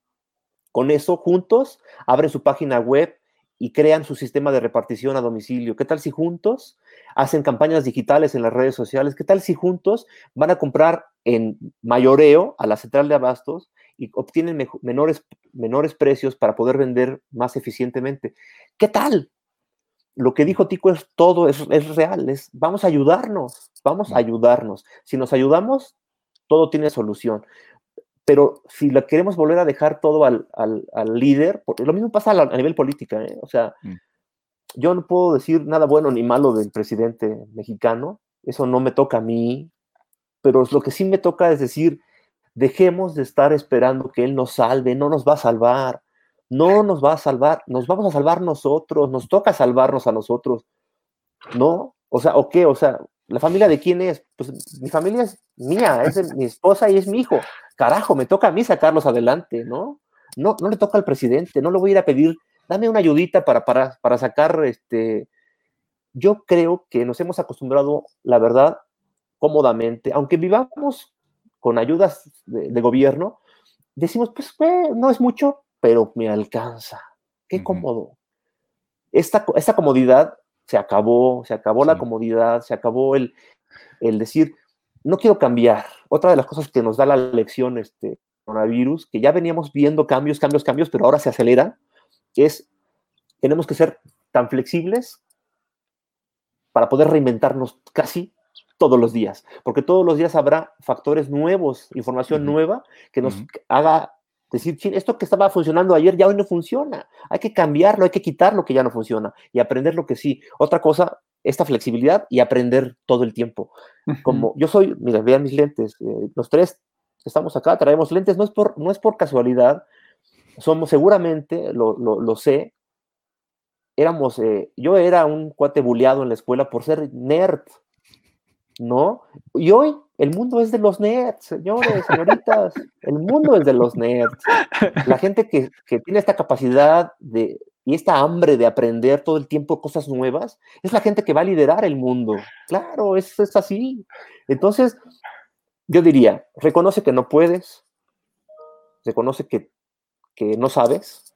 Con eso, juntos, abren su página web y crean su sistema de repartición a domicilio. ¿Qué tal si juntos hacen campañas digitales en las redes sociales? ¿Qué tal si juntos van a comprar en mayoreo a la central de abastos y obtienen menores, menores precios para poder vender más eficientemente? ¿Qué tal? Lo que dijo Tico es todo, es, es real, es vamos a ayudarnos, vamos a ayudarnos. Si nos ayudamos, todo tiene solución pero si la queremos volver a dejar todo al, al, líder, lo mismo pasa a, nivel política, ¿eh? o sea, mm. yo no puedo decir nada bueno ni malo del presidente mexicano, eso no me toca a mí, pero lo que sí me toca es decir, dejemos de estar esperando que él nos salve, no nos va a salvar, no nos va a salvar, nos vamos a salvar nosotros, nos toca salvarnos a nosotros, ¿no? O sea, ¿o qué? O sea, ¿la familia de quién es? Pues mi familia es mía, es de [LAUGHS] mi esposa y es mi hijo carajo, me toca a mí sacarlos adelante, ¿no? No, no le toca al presidente, no le voy a ir a pedir, dame una ayudita para, para, para sacar, este, yo creo que nos hemos acostumbrado, la verdad, cómodamente, aunque vivamos con ayudas de, gobierno, decimos, pues, no es mucho, pero me alcanza. Qué cómodo. Esta, esta comodidad se acabó, se acabó la comodidad, se acabó el, el decir, no quiero cambiar. Otra de las cosas que nos da la lección este coronavirus, que ya veníamos viendo cambios, cambios, cambios, pero ahora se acelera, es tenemos que ser tan flexibles para poder reinventarnos casi todos los días, porque todos los días habrá factores nuevos, información nueva que nos haga decir, esto que estaba funcionando ayer ya hoy no funciona, hay que cambiarlo, hay que quitar lo que ya no funciona y aprender lo que sí. Otra cosa esta flexibilidad y aprender todo el tiempo. Como yo soy, mira, vean mis lentes, eh, los tres estamos acá, traemos lentes, no es por, no es por casualidad, somos seguramente, lo, lo, sé, éramos, eh, yo era un cuate buleado en la escuela por ser nerd, ¿no? Y hoy el mundo es de los nerds, señores, señoritas, el mundo es de los nerds. La gente que, que tiene esta capacidad de, y esta hambre de aprender todo el tiempo cosas nuevas, es la gente que va a liderar el mundo. Claro, es, es así. Entonces, yo diría, reconoce que no puedes, reconoce que, que no sabes,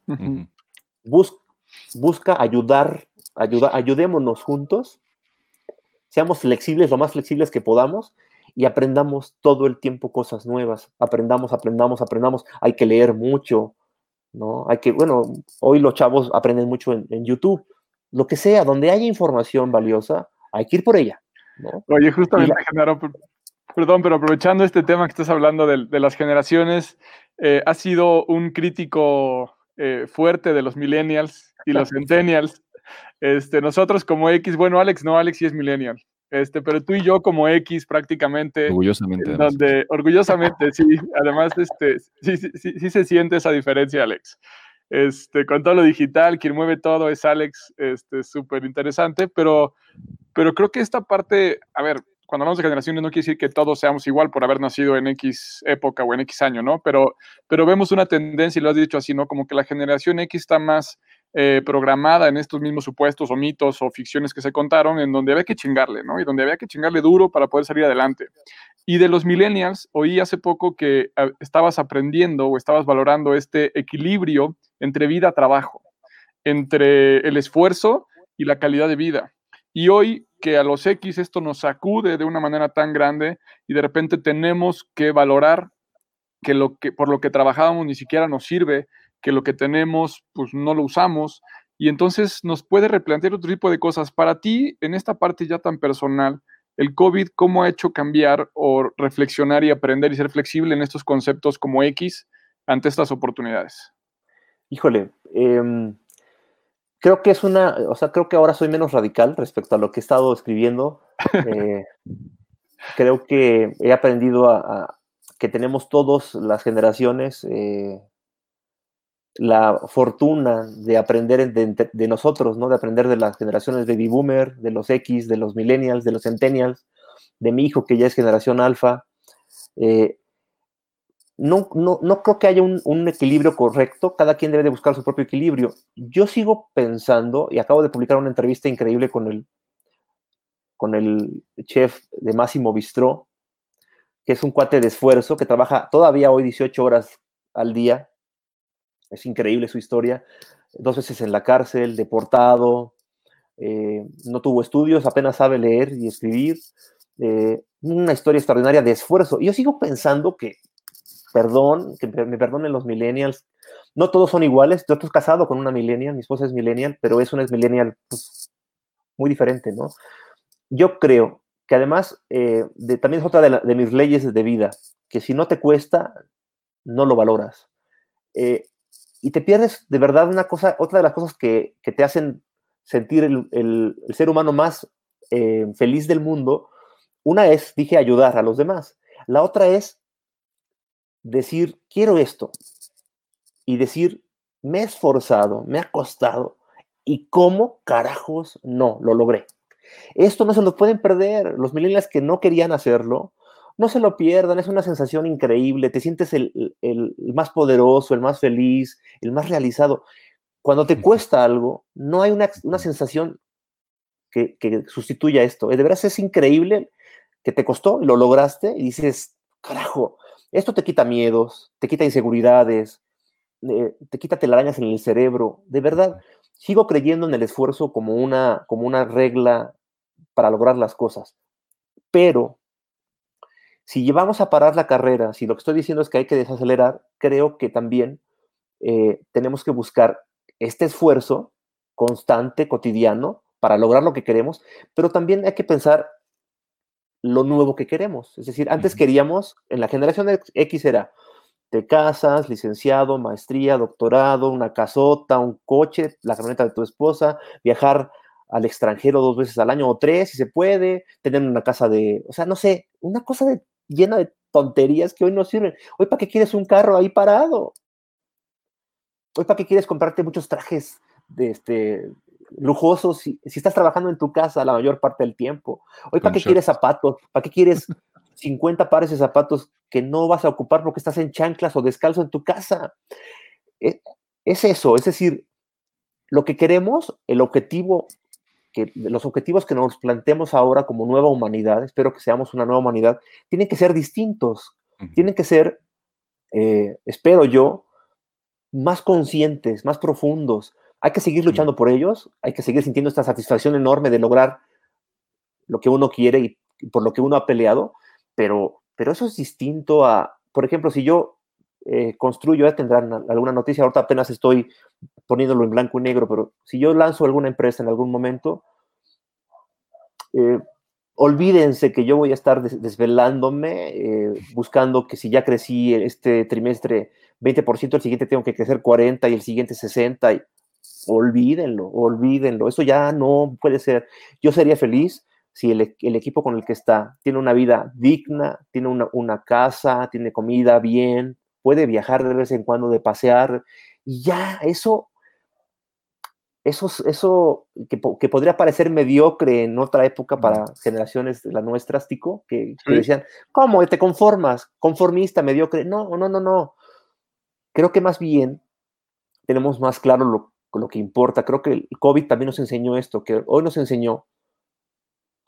busca ayudar, ayuda, ayudémonos juntos, seamos flexibles, lo más flexibles que podamos y aprendamos todo el tiempo cosas nuevas, aprendamos, aprendamos, aprendamos, hay que leer mucho, ¿no? Hay que, bueno, hoy los chavos aprenden mucho en, YouTube, lo que sea, donde haya información valiosa, hay que ir por ella. ¿no? Oye, justamente, Genaro, perdón, pero aprovechando este tema que estás hablando de, las generaciones, eh, has sido un crítico eh, fuerte de los millennials y los centennials. Este, nosotros como X, bueno, Alex no, Alex sí es millennial. Este, pero tú y yo como X prácticamente. Orgullosamente. Donde, orgullosamente, sí. Además, este, sí, sí, sí, se siente esa diferencia, Alex. Este, con todo lo digital, quien mueve todo es Alex, este, súper interesante, pero, pero creo que esta parte, a ver, cuando hablamos de generaciones no quiere decir que todos seamos igual por haber nacido en X época o en X año, ¿no? Pero, pero vemos una tendencia, y lo has dicho así, ¿no? Como que la generación X está más eh, programada en estos mismos supuestos o mitos o ficciones que se contaron, en donde había que chingarle, ¿no? Y donde había que chingarle duro para poder salir adelante. Y de los millennials, oí hace poco que ah, estabas aprendiendo o estabas valorando este equilibrio entre vida-trabajo, entre el esfuerzo y la calidad de vida. Y hoy que a los X esto nos sacude de una manera tan grande y de repente tenemos que valorar que, lo que por lo que trabajábamos ni siquiera nos sirve, que lo que tenemos pues no lo usamos y entonces nos puede replantear otro tipo de cosas. Para ti, en esta parte ya tan personal, el COVID, ¿cómo ha hecho cambiar o reflexionar y aprender y ser flexible en estos conceptos como X ante estas oportunidades? Híjole, eh, creo que es una, o sea, creo que ahora soy menos radical respecto a lo que he estado escribiendo. Eh, [LAUGHS] creo que he aprendido a, que tenemos todos las generaciones eh, la fortuna de aprender de, nosotros, ¿no? De aprender de las generaciones de baby boomer, de los X, de los millennials, de los centennials, de mi hijo que ya es generación alfa. Eh, no, no, no creo que haya un, equilibrio correcto, cada quien debe de buscar su propio equilibrio. Yo sigo pensando, y acabo de publicar una entrevista increíble con el, con el chef de Máximo Bistró, que es un cuate de esfuerzo, que trabaja todavía hoy 18 horas al día. Es increíble su historia. Dos veces en la cárcel, deportado, eh, no tuvo estudios, apenas sabe leer y escribir. Eh, una historia extraordinaria de esfuerzo. Yo sigo pensando que perdón, que me perdonen los millennials, no todos son iguales. Yo estoy casado con una millennial, mi esposa es millennial, pero es una millennial pues, muy diferente, ¿no? Yo creo que además eh, también es otra de, mis leyes de vida, que si no te cuesta, no lo valoras. Y te pierdes de verdad una cosa, otra de las cosas que, te hacen sentir el, ser humano más eh, feliz del mundo, una es, dije, ayudar a los demás. La otra es decir, quiero esto, y decir, me he esforzado, me ha costado, y cómo carajos no, lo logré. Esto no se lo pueden perder. Los millennials que no querían hacerlo, no se lo pierdan, es una sensación increíble, te sientes el, más poderoso, el más feliz, el más realizado. Cuando te cuesta algo, no hay una, sensación que, que, sustituya esto. De veras es increíble que te costó, lo lograste y dices, carajo, esto te quita miedos, te quita inseguridades, eh, te quita telarañas en el cerebro. De verdad, sigo creyendo en el esfuerzo como una, como una regla para lograr las cosas. Pero si llevamos a parar la carrera, si lo que estoy diciendo es que hay que desacelerar, creo que también eh, tenemos que buscar este esfuerzo constante, cotidiano, para lograr lo que queremos, pero también hay que pensar lo nuevo que queremos. Es decir, antes queríamos, en la generación X era, te casas, licenciado, maestría, doctorado, una casota, un coche, la camioneta de tu esposa, viajar al extranjero dos veces al año o tres, si se puede, tener una casa de, o sea, no sé, una cosa de, llena de tonterías que hoy no sirven. Hoy, ¿para qué quieres un carro ahí parado? Hoy, ¿para qué quieres comprarte muchos trajes de, este, lujosos si, si, estás trabajando en tu casa la mayor parte del tiempo. Hoy, ¿para qué quieres zapatos? ¿Para qué quieres [LAUGHS] 50 pares de zapatos que no vas a ocupar porque estás en chanclas o descalzo en tu casa? Es, es eso, es decir, lo que queremos, el objetivo que los objetivos que nos planteemos ahora como nueva humanidad, espero que seamos una nueva humanidad, tienen que ser distintos, tienen que ser, eh, espero yo, más conscientes, más profundos. Hay que seguir luchando por ellos, hay que seguir sintiendo esta satisfacción enorme de lograr lo que uno quiere y, por lo que uno ha peleado, pero, pero eso es distinto a, por ejemplo, si yo eh, construyo, ya tendrán alguna noticia, ahorita apenas estoy poniéndolo en blanco y negro, pero si yo lanzo alguna empresa en algún momento, eh, olvídense que yo voy a estar desvelándome, eh, buscando que si ya crecí este trimestre 20%, el siguiente tengo que crecer 40 y el siguiente 60. Y, olvídenlo, olvídenlo. Eso ya no puede ser. Yo sería feliz si el, equipo con el que está tiene una vida digna, tiene una casa, tiene comida bien, puede viajar de vez en cuando de pasear. Y ya, eso eso, eso que, podría parecer mediocre en otra época para generaciones de las nuestras, Tico, que, decían, ¿cómo te conformas? Conformista, mediocre. No, no, no, no. Creo que más bien tenemos más claro lo, lo que importa. Creo que el COVID también nos enseñó esto, que hoy nos enseñó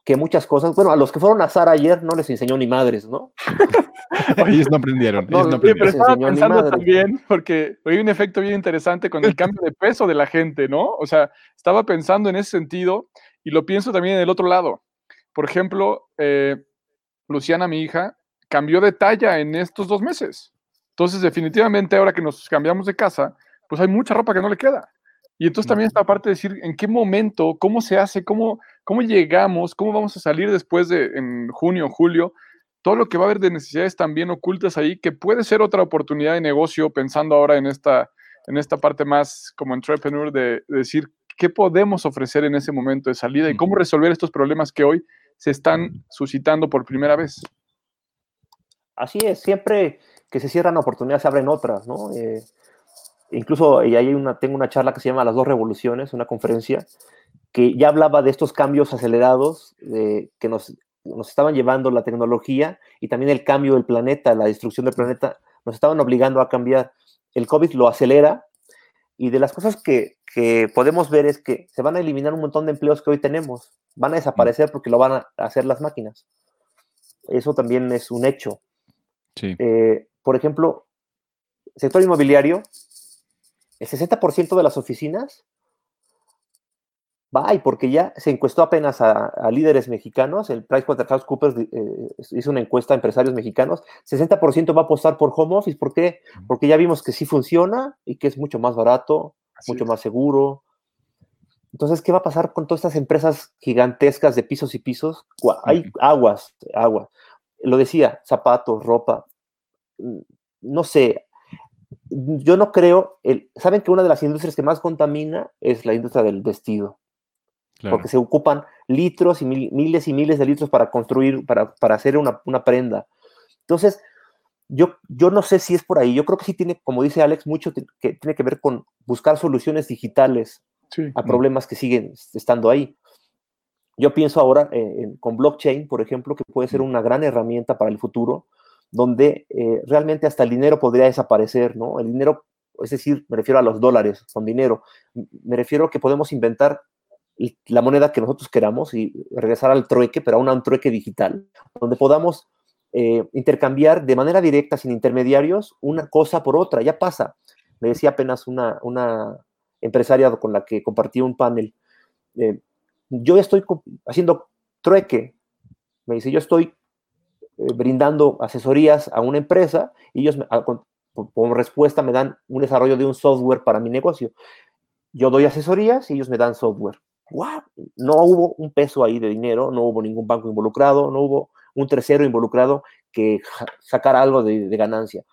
que muchas cosas, bueno, a los que fueron a azar ayer no les enseñó ni madres, ¿no? [LAUGHS] ellos no aprendieron. No, no aprendieron. pero estaba pensando también, porque hay un efecto bien interesante con el cambio de peso de la gente, ¿no? O sea, estaba pensando en ese sentido y lo pienso también en el otro lado. Por ejemplo, eh, Luciana, mi hija, cambió de talla en estos dos meses. Entonces, definitivamente, ahora que nos cambiamos de casa, pues hay mucha ropa que no le queda. Y entonces también esta parte de decir en qué momento, cómo se hace, cómo, cómo llegamos, cómo vamos a salir después de en junio, julio, todo lo que va a haber de necesidades también ocultas ahí, que puede ser otra oportunidad de negocio, pensando ahora en esta, en esta parte más como entrepreneur de, decir qué podemos ofrecer en ese momento de salida y cómo resolver estos problemas que hoy se están suscitando por primera vez. Así es, siempre que se cierran oportunidades se abren otras, ¿no? Eh, incluso y hay una, tengo una charla que se llama Las dos revoluciones, una conferencia, que ya hablaba de estos cambios acelerados que nos, nos estaban llevando la tecnología y también el cambio del planeta, la destrucción del planeta, nos estaban obligando a cambiar. El COVID lo acelera y de las cosas que, que podemos ver es que se van a eliminar un montón de empleos que hoy tenemos, van a desaparecer porque lo van a hacer las máquinas. Eso también es un hecho. Sí. Eh, por ejemplo, sector inmobiliario, el 60% de las oficinas y porque ya se encuestó apenas a, líderes mexicanos, el PricewaterhouseCoopers eh, hizo una encuesta a empresarios mexicanos, 60% va a apostar por home office, ¿por qué? Porque ya vimos que sí funciona y que es mucho más barato, mucho más seguro. Entonces, ¿qué va a pasar con todas estas empresas gigantescas de pisos y pisos? Hay aguas, agua. Lo decía, zapatos, ropa, mm, no sé, yo no creo, saben que una de las industrias que más contamina es la industria del vestido, porque se ocupan litros y miles y miles de litros para construir, para, hacer una, prenda. Entonces, yo, yo no sé si es por ahí, yo creo que sí tiene, como dice Alex, mucho que tiene que ver con buscar soluciones digitales a problemas que siguen estando ahí. Yo pienso ahora con blockchain, por ejemplo, que puede ser una gran herramienta para el futuro, donde eh, realmente hasta el dinero podría desaparecer, ¿no? El dinero, es decir, me refiero a los dólares con dinero, me refiero a que podemos inventar la moneda que nosotros queramos y regresar al trueque, pero a un trueque digital, donde podamos eh, intercambiar de manera directa, sin intermediarios, una cosa por otra. Ya pasa. Me decía apenas una, una empresaria con la que compartí un panel, eh, yo estoy haciendo trueque. Me dice, yo estoy eh, brindando asesorías a una empresa y ellos como respuesta me dan un desarrollo de un software para mi negocio. Yo doy asesorías y ellos me dan software. ¡Wow! No hubo un peso ahí de dinero, no hubo ningún banco involucrado, no hubo un tercero involucrado que sacara algo de, ganancia.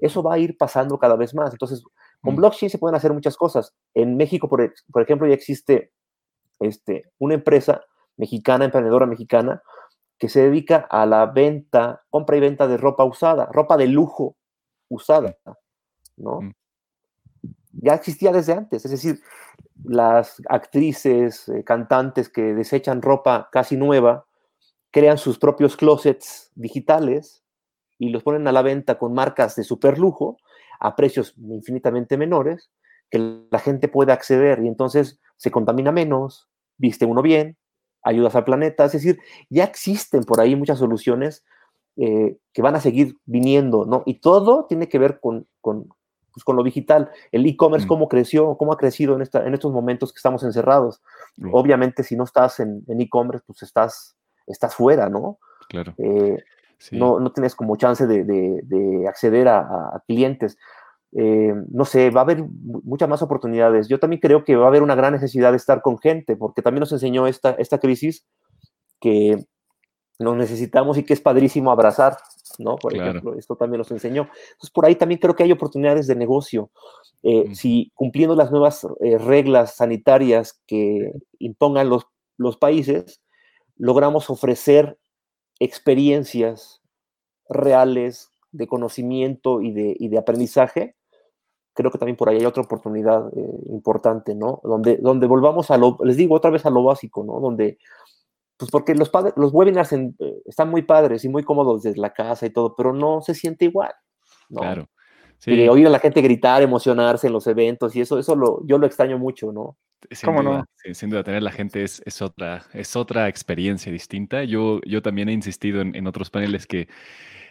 Eso va a ir pasando cada vez más. Entonces, con mm. blockchain se pueden hacer muchas cosas. En México, por, por ejemplo, ya existe este, una empresa mexicana, emprendedora mexicana, que se dedica a la venta, compra y venta de ropa usada, ropa de lujo usada, ¿no? Mm. Ya existía desde antes, es decir, las actrices, eh, cantantes que desechan ropa casi nueva, crean sus propios closets digitales y los ponen a la venta con marcas de super lujo a precios infinitamente menores que la gente puede acceder. Y entonces se contamina menos, viste uno bien, ayudas al planeta, es decir, ya existen por ahí muchas soluciones eh, que van a seguir viniendo, ¿no? Y todo tiene que ver con, con, pues, con lo digital. El e-commerce, mm. cómo creció, cómo ha crecido en, esta, en estos momentos que estamos encerrados. Obviamente, si no estás en e-commerce, pues estás, estás fuera, ¿no? Claro. Eh, no, no, tienes como chance de, de, acceder a, clientes. Eh, no sé, va a haber muchas más oportunidades. Yo también creo que va a haber una gran necesidad de estar con gente, porque también nos enseñó esta, esta crisis que nos necesitamos y que es padrísimo abrazar, ¿no? Por ejemplo, esto también nos enseñó. Entonces, por ahí también creo que hay oportunidades de negocio. Eh, si cumpliendo las nuevas eh, reglas sanitarias que impongan los, los países, logramos ofrecer experiencias reales de conocimiento y de, y de aprendizaje, creo que también por ahí hay otra oportunidad eh, importante, ¿no? Donde, donde volvamos a lo, les digo otra vez a lo básico, ¿no? Donde pues porque los, padres, los webinars eh, están muy padres y muy cómodos desde la casa y todo, pero no se siente igual. ¿no? Claro. Sí. oír a la gente gritar, emocionarse en los eventos y eso, eso lo, yo lo extraño mucho, ¿no? Sin ¿Cómo no? sin duda, tener la gente es, es, otra, es otra experiencia distinta. Yo, yo también he insistido en, en otros paneles que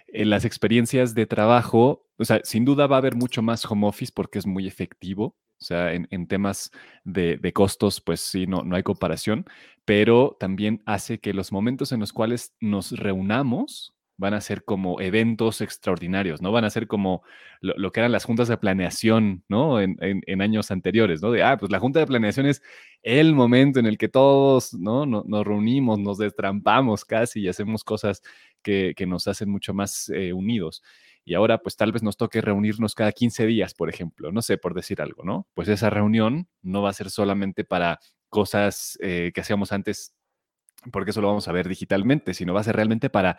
en las experiencias de trabajo, o sea, sin duda va a haber mucho más home office porque es muy efectivo, o sea, en, temas de, costos, pues sí, no, no hay comparación, pero también hace que los momentos en los cuales nos reunamos van a ser como eventos extraordinarios, ¿no? Van a ser como lo, que eran las juntas de planeación, ¿no? En, años anteriores, ¿no? De, ah, pues la junta de planeación es el momento en el que todos, ¿no? nos reunimos, nos destrampamos casi y hacemos cosas que, nos hacen mucho más eh, unidos y ahora pues tal vez nos toque reunirnos cada 15 días, por ejemplo, no sé, por decir algo, ¿no? Pues esa reunión no va a ser solamente para cosas eh, que hacíamos antes, porque eso lo vamos a ver digitalmente, sino va a ser realmente para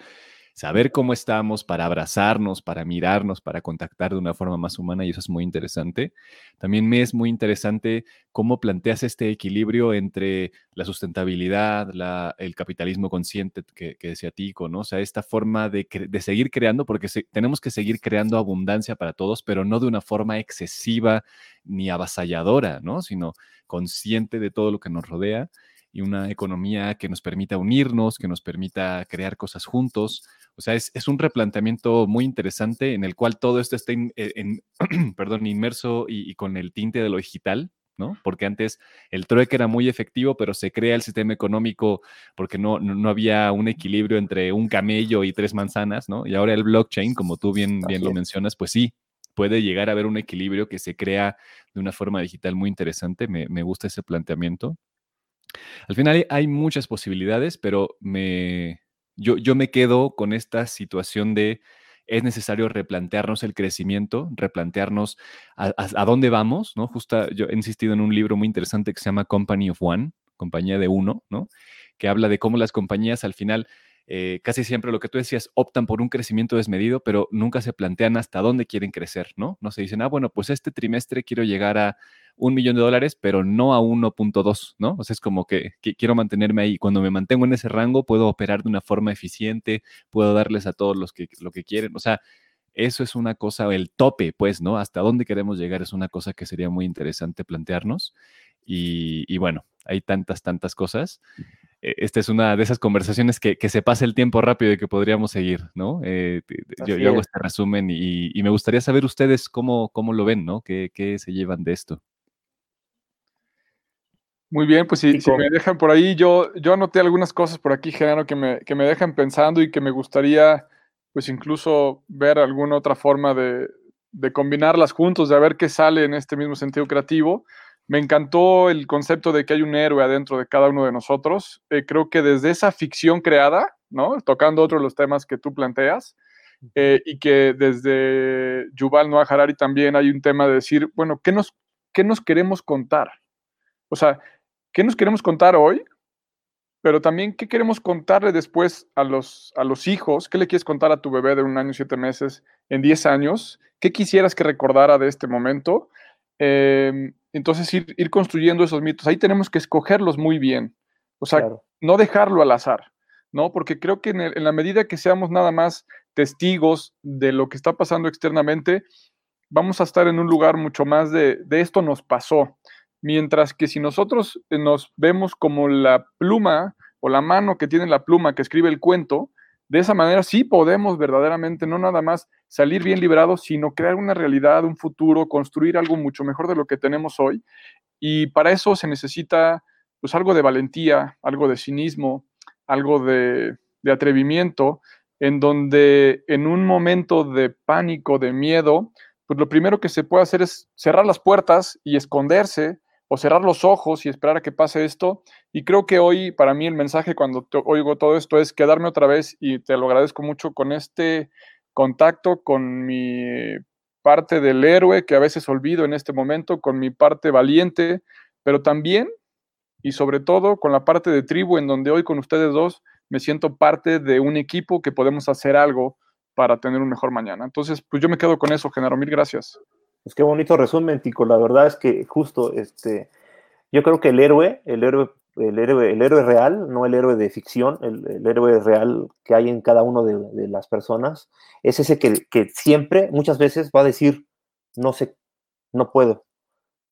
saber cómo estamos, para abrazarnos, para mirarnos, para contactar de una forma más humana y eso es muy interesante. También me es muy interesante cómo planteas este equilibrio entre la sustentabilidad, el capitalismo consciente que, decía Tico, ¿no? O sea, esta forma de, seguir creando, porque tenemos que seguir creando abundancia para todos, pero no de una forma excesiva ni avasalladora, ¿no? Sino consciente de todo lo que nos rodea y una economía que nos permita unirnos, que nos permita crear cosas juntos. O sea, es, un replanteamiento muy interesante en el cual todo esto está en, [CLEARS THROAT] perdón, inmerso y, con el tinte de lo digital, ¿no? Porque antes el trueque era muy efectivo, pero se crea el sistema económico porque no, no, había un equilibrio entre un camello y tres manzanas, ¿no? Y ahora el blockchain, como tú bien, bien lo mencionas, pues sí, puede llegar a haber un equilibrio que se crea de una forma digital muy interesante. Me, me gusta ese planteamiento. Al final hay muchas posibilidades, pero me, yo, yo me quedo con esta situación de es necesario replantearnos el crecimiento, replantearnos a, dónde vamos, ¿no? Justo yo he insistido en un libro muy interesante que se llama Company of One, compañía de uno, ¿no? Que habla de cómo las compañías al final eh, casi siempre lo que tú decías, optan por un crecimiento desmedido, pero nunca se plantean hasta dónde quieren crecer, ¿no? No se dicen, ah, bueno, pues este trimestre quiero llegar a un millón de dólares, pero no a 1.2, ¿no? O sea, es como que, quiero mantenerme ahí. Cuando me mantengo en ese rango, puedo operar de una forma eficiente, puedo darles a todos los que lo que quieren. O sea, eso es una cosa, el tope, pues, ¿no? Hasta dónde queremos llegar es una cosa que sería muy interesante plantearnos. Y, y bueno, hay tantas, tantas cosas. E, esta es una de esas conversaciones que, se pasa el tiempo rápido y que podríamos seguir, ¿no? Eh, yo, hago este resumen y, me gustaría saber ustedes cómo, cómo lo ven, ¿no? ¿Qué, se llevan de esto? Muy bien, pues si, me dejan por ahí, yo, yo anoté algunas cosas por aquí, Genaro, que me, que me dejan pensando y que me gustaría, pues incluso ver alguna otra forma de, de combinarlas juntos, de ver qué sale en este mismo sentido creativo. Me encantó el concepto de que hay un héroe adentro de cada uno de nosotros. Eh, creo que desde esa ficción creada, ¿no? Tocando otros los temas que tú planteas, eh, y que desde Yuval Noah Harari también hay un tema de decir, bueno, ¿qué nos, qué nos queremos contar? O sea, ¿qué nos queremos contar hoy? Pero también, ¿qué queremos contarle después a los, a los hijos? ¿Qué le quieres contar a tu bebé de un año, siete meses, en diez años? ¿Qué quisieras que recordara de este momento? Eh, entonces, ir, construyendo esos mitos. Ahí tenemos que escogerlos muy bien. O sea, no dejarlo al azar, ¿no? Porque creo que en, la medida que seamos nada más testigos de lo que está pasando externamente, vamos a estar en un lugar mucho más de, de esto nos pasó. Mientras que si nosotros nos vemos como la pluma o la mano que tiene la pluma que escribe el cuento, de esa manera sí podemos verdaderamente no nada más salir bien liberados, sino crear una realidad, un futuro, construir algo mucho mejor de lo que tenemos hoy. Y para eso se necesita pues algo de valentía, algo de cinismo, algo de, de atrevimiento, en donde en un momento de pánico, de miedo, pues lo primero que se puede hacer es cerrar las puertas y esconderse o cerrar los ojos y esperar a que pase esto. Y creo que hoy para mí el mensaje cuando oigo todo esto es quedarme otra vez y te lo agradezco mucho con este contacto con mi parte del héroe que a veces olvido en este momento, con mi parte valiente, pero también y sobre todo con la parte de tribu en donde hoy con ustedes dos me siento parte de un equipo que podemos hacer algo para tener un mejor mañana. Entonces, pues yo me quedo con eso, Genaro. Mil gracias. Pues qué bonito resumen, Tico. La verdad es que justo, este, yo creo que el héroe, el héroe, el héroe, el héroe real, no el héroe de ficción, el, héroe real que hay en cada uno de, las personas, es ese que, que, siempre, muchas veces, va a decir, no sé, no puedo,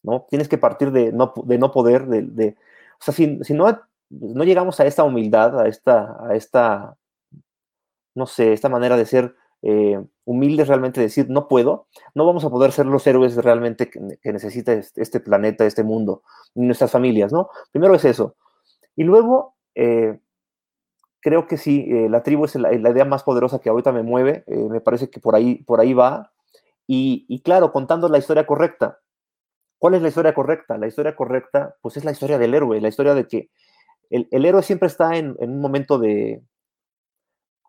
¿no? Tienes que partir de no, de no poder, de, de o sea, si, si no no llegamos a esta humildad, a esta, a esta, no sé, esta manera de ser eh, humildes realmente, decir no puedo, no vamos a poder ser los héroes realmente que, necesita este, planeta, este mundo, nuestras familias, ¿no? Primero es eso. Y luego, eh, creo que sí, eh, la tribu es la, idea más poderosa que ahorita me mueve, me parece que por ahí, por ahí va. Y, y claro, contando la historia correcta. ¿Cuál es la historia correcta? La historia correcta, pues es la historia del héroe, la historia de que el, héroe siempre está en, un momento de,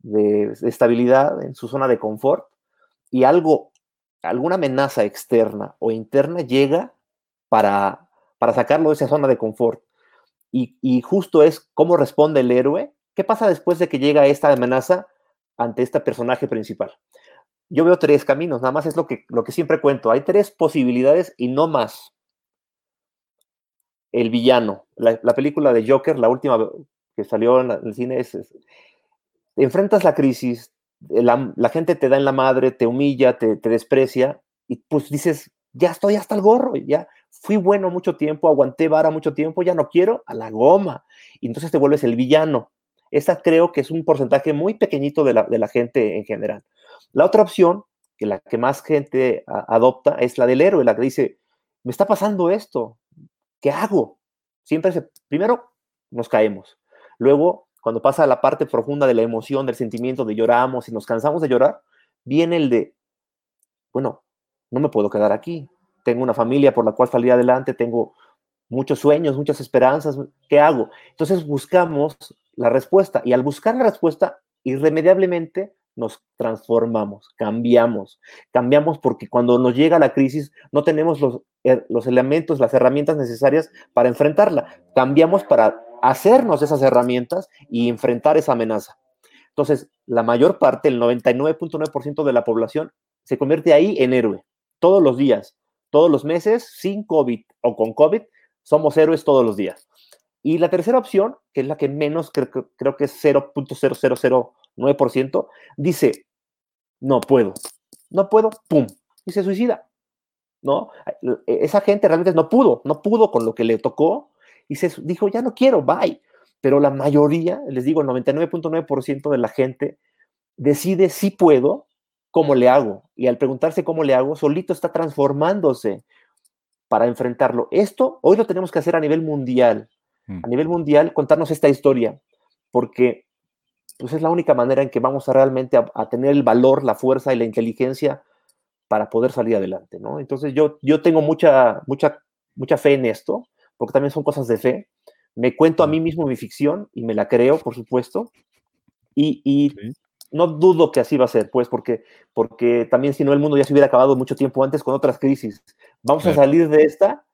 de, estabilidad, en su zona de confort, y algo, alguna amenaza externa o interna llega para, para sacarlo de esa zona de confort. Y, justo es cómo responde el héroe. ¿Qué pasa después de que llega esta amenaza ante este personaje principal? Yo veo tres caminos, nada más es lo que, lo que siempre cuento. Hay tres posibilidades y no más el villano. La, película de Joker, la última que salió en, el cine, es, enfrentas la crisis, la, gente te da en la madre, te humilla, te, desprecia, y pues dices, ya estoy hasta el gorro, ya fui bueno mucho tiempo, aguanté vara mucho tiempo, ya no quiero, a la goma. Y entonces te vuelves el villano. Esta creo que es un porcentaje muy pequeñito de la, gente en general. La otra opción, que la que más gente adopta, es la del héroe, la que dice, me está pasando esto, ¿qué hago? Siempre se, primero nos caemos. Luego, cuando pasa la parte profunda de la emoción, del sentimiento, de lloramos y nos cansamos de llorar, viene el de, bueno, no me puedo quedar aquí. Tengo una familia por la cual salir adelante, tengo muchos sueños, muchas esperanzas. ¿Qué hago? Entonces buscamos la respuesta y al buscar la respuesta, irremediablemente nos transformamos, cambiamos. Cambiamos porque cuando nos llega la crisis no tenemos los, eh, los elementos, las herramientas necesarias para enfrentarla. Cambiamos para hacernos esas herramientas y enfrentar esa amenaza. Entonces, la mayor parte, el 99.9% de la población, se convierte ahí en héroe. Todos los días, todos los meses, sin COVID o con COVID, somos héroes todos los días. Y la tercera opción, que es la que menos, creo, creo que es 0.000 9%, dice, no puedo, no puedo, ¡pum! Y se suicida. ¿No? Esa gente realmente no pudo, no pudo con lo que le tocó y se dijo, ya no quiero, bye. Pero la mayoría, les digo, el 99.9% de la gente decide si puedo, cómo le hago. Y al preguntarse cómo le hago, solito está transformándose para enfrentarlo. Esto hoy lo tenemos que hacer a nivel mundial. Mm. A nivel mundial, contarnos esta historia, porque pues es la única manera en que vamos a realmente a, tener el valor, la fuerza y la inteligencia para poder salir adelante, ¿no? Entonces yo, yo tengo mucha, mucha, mucha fe en esto, porque también son cosas de fe. Me cuento a mí mismo mi ficción y me la creo, por supuesto, y, y no dudo que así va a ser, pues, porque, porque también si no el mundo ya se hubiera acabado mucho tiempo antes con otras crisis. Vamos a salir de esta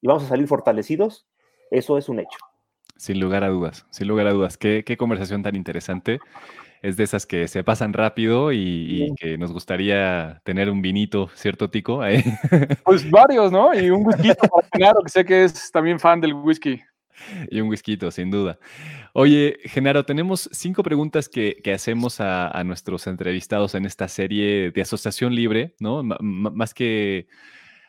y vamos a salir fortalecidos, eso es un hecho. Sin lugar a dudas, sin lugar a dudas. Qué, conversación tan interesante. Es de esas que se pasan rápido y, que nos gustaría tener un vinito, ¿cierto, Tico? Pues varios, ¿no? Y un whisky, [LAUGHS] claro, que sé que es también fan del whisky. Y un whisky, sin duda. Oye, Genaro, tenemos cinco preguntas que, hacemos a, nuestros entrevistados en esta serie de Asociación Libre, ¿no? más que,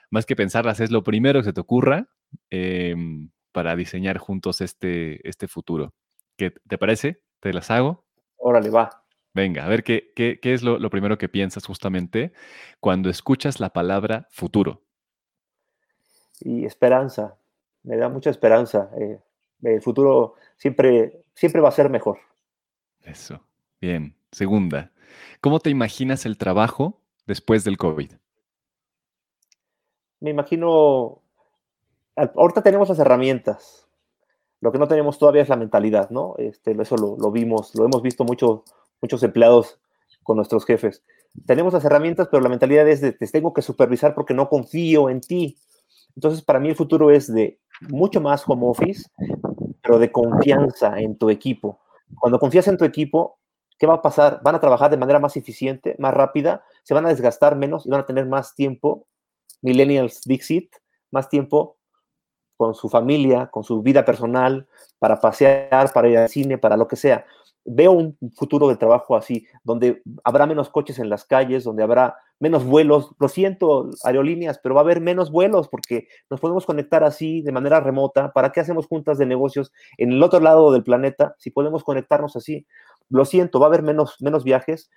más que pensarlas, es lo primero que se te ocurra em, para diseñar juntos este, este futuro. ¿Qué te parece? ¿Te las hago? Órale, va. Venga, a ver, ¿qué, qué, es lo, lo, primero que piensas justamente cuando escuchas la palabra futuro? Y esperanza, me da mucha esperanza. Eh, el futuro siempre, siempre va a ser mejor. Eso, bien. Segunda, ¿cómo te imaginas el trabajo después del COVID? Me imagino, ahorita tenemos las herramientas, lo que no tenemos todavía es la mentalidad, ¿no? Este, eso lo, vimos, lo hemos visto mucho, muchos empleados con nuestros jefes. Tenemos las herramientas, pero la mentalidad es de te tengo que supervisar porque no confío en ti. Entonces, para mí el futuro es de mucho más home office, pero de confianza en tu equipo. Cuando confías en tu equipo, ¿qué va a pasar? Van a trabajar de manera más eficiente, más rápida, se van a desgastar menos y van a tener más tiempo, millennials Dixit, más tiempo con su familia, con su vida personal, para pasear, para ir al cine, para lo que sea. Veo un futuro de trabajo así, donde habrá menos coches en las calles, donde habrá menos vuelos. Lo siento, aerolíneas, pero va a haber menos vuelos porque nos podemos conectar así de manera remota. ¿Para qué hacemos juntas de negocios en el otro lado del planeta si podemos conectarnos así? Lo siento, va a haber menos, menos viajes,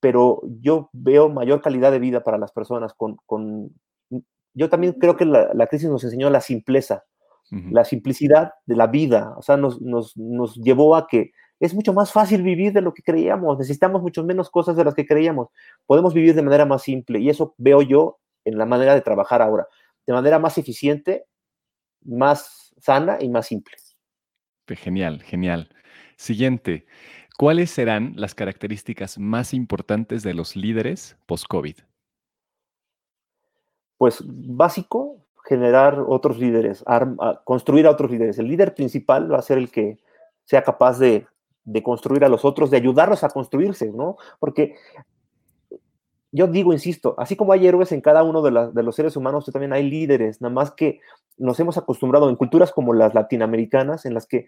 pero yo veo mayor calidad de vida para las personas con, yo también creo que la, crisis nos enseñó la simpleza, la simplicidad de la vida, o sea, nos, nos, nos, llevó a que es mucho más fácil vivir de lo que creíamos, necesitamos mucho menos cosas de las que creíamos, podemos vivir de manera más simple y eso veo yo en la manera de trabajar ahora, de manera más eficiente, más sana y más simple. Genial, genial. Siguiente, ¿cuáles serán las características más importantes de los líderes post-COVID? Pues básico, generar otros líderes, construir a otros líderes. El líder principal va a ser el que sea capaz de, construir a los otros, de ayudarlos a construirse, ¿no? Porque yo digo, insisto, así como hay héroes en cada uno de, de, los seres humanos, también hay líderes, nada más que nos hemos acostumbrado en culturas como las latinoamericanas, en las que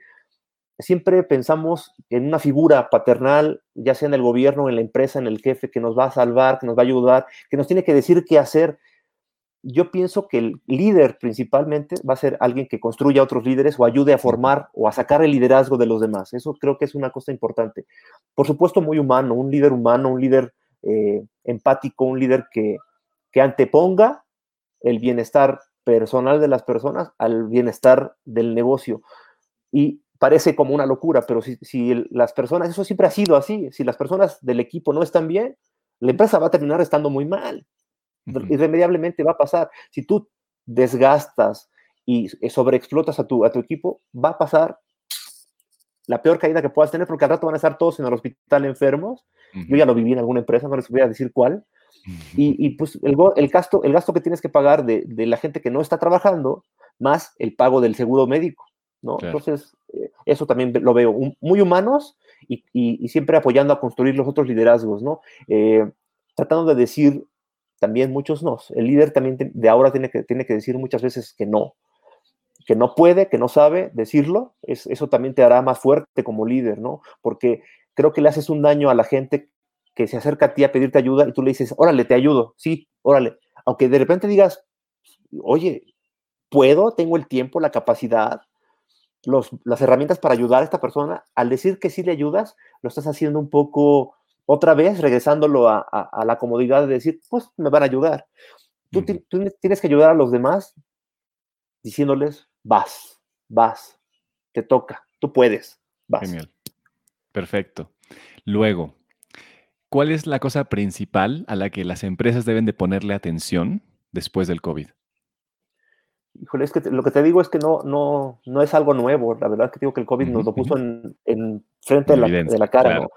siempre pensamos en una figura paternal, ya sea en el gobierno, en la empresa, en el jefe, que nos va a salvar, que nos va a ayudar, que nos tiene que decir qué hacer, yo pienso que el líder principalmente va a ser alguien que construya a otros líderes o ayude a formar o a sacar el liderazgo de los demás. Eso creo que es una cosa importante. Por supuesto, muy humano, un líder humano, un líder eh, empático, un líder que, que anteponga el bienestar personal de las personas al bienestar del negocio. Y parece como una locura, pero si, si, las personas, eso siempre ha sido así, si las personas del equipo no están bien, la empresa va a terminar estando muy mal irremediablemente va a pasar. Si tú desgastas y eh, sobreexplotas a tu, a tu equipo, va a pasar la peor caída que puedas tener, porque al rato van a estar todos en el hospital enfermos. Yo ya lo viví en alguna empresa, no les voy a decir cuál. Y, pues el, el, gasto, el gasto que tienes que pagar de, de, la gente que no está trabajando, más el pago del seguro médico, ¿no? Entonces, eh, eso también lo veo muy humanos y, y, siempre apoyando a construir los otros liderazgos, ¿no? Eh, tratando de decir también muchos no. El líder también de ahora tiene que, tiene que decir muchas veces que no, que no puede, que no sabe decirlo, es, eso también te hará más fuerte como líder, ¿no? Porque creo que le haces un daño a la gente que se acerca a ti a pedirte ayuda y tú le dices, órale, te ayudo, sí, órale. Aunque de repente digas, oye, ¿puedo? ¿Tengo el tiempo, la capacidad? Los, las herramientas para ayudar a esta persona, al decir que sí le ayudas, lo estás haciendo un poco otra vez regresándolo a, la comodidad de decir, pues me van a ayudar. Tú, tienes que ayudar a los demás diciéndoles, vas, vas, te toca, tú puedes, vas. Genial. Perfecto. Luego, ¿cuál es la cosa principal a la que las empresas deben de ponerle atención después del COVID? Híjole, es que lo que te digo es que no, no, no es algo nuevo. La verdad es que digo que el COVID nos lo puso en, frente de la, de la, cara. ¿no?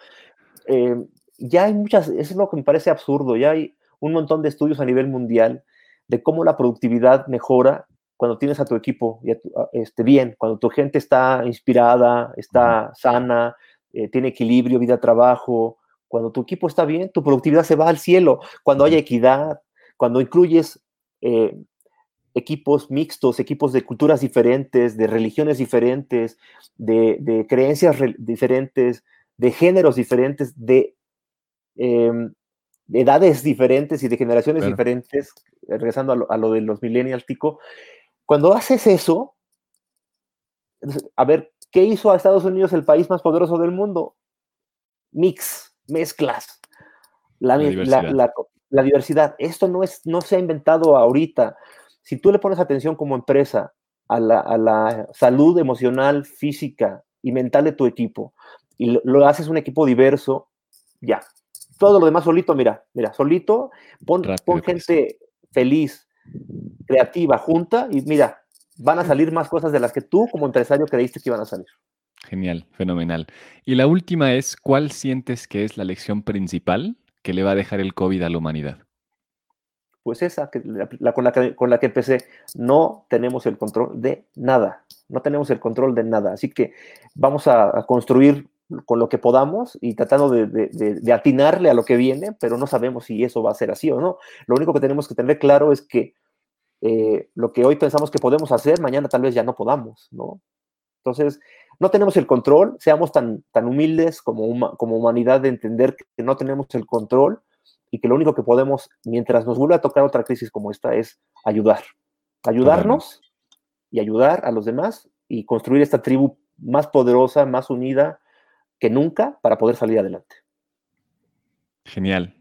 Eh, ya hay muchas, eso es lo que me parece absurdo, ya hay un montón de estudios a nivel mundial de cómo la productividad mejora cuando tienes a tu equipo este, bien, cuando tu gente está inspirada, está sana, eh, tiene equilibrio, vida-trabajo, cuando tu equipo está bien, tu productividad se va al cielo, cuando hay equidad, cuando incluyes eh, equipos mixtos, equipos de culturas diferentes, de religiones diferentes, de, de creencias diferentes, de géneros diferentes, de Em, edades diferentes y de generaciones diferentes, regresando a lo, de los millennials, Tico, cuando haces eso, a ver, ¿qué hizo a Estados Unidos el país más poderoso del mundo? Mix, mezclas, la, diversidad. Esto no, es, no se ha inventado ahorita. Si tú le pones atención como empresa a la, salud emocional, física y mental de tu equipo y lo, haces un equipo diverso, ya. Todo lo demás solito, mira, mira, solito, pon, pon gente feliz, creativa, junta y mira, van a salir más cosas de las que tú como empresario creíste que iban a salir. Genial, fenomenal. Y la última es, ¿cuál sientes que es la lección principal que le va a dejar el COVID a la humanidad? Pues esa, que, la, con, la que, con la que empecé, no tenemos el control de nada, no tenemos el control de nada, así que vamos a, construir con lo que podamos y tratando de, de, atinarle a lo que viene, pero no sabemos si eso va a ser así o no. Lo único que tenemos que tener claro es que eh, lo que hoy pensamos que podemos hacer, mañana tal vez ya no podamos, ¿no? Entonces, no tenemos el control, seamos tan, tan humildes como, como humanidad de entender que no tenemos el control y que lo único que podemos, mientras nos vuelva a tocar otra crisis como esta, es ayudar. Ayudarnos y ayudar a los demás y construir esta tribu más poderosa, más unida que nunca para poder salir adelante. Genial.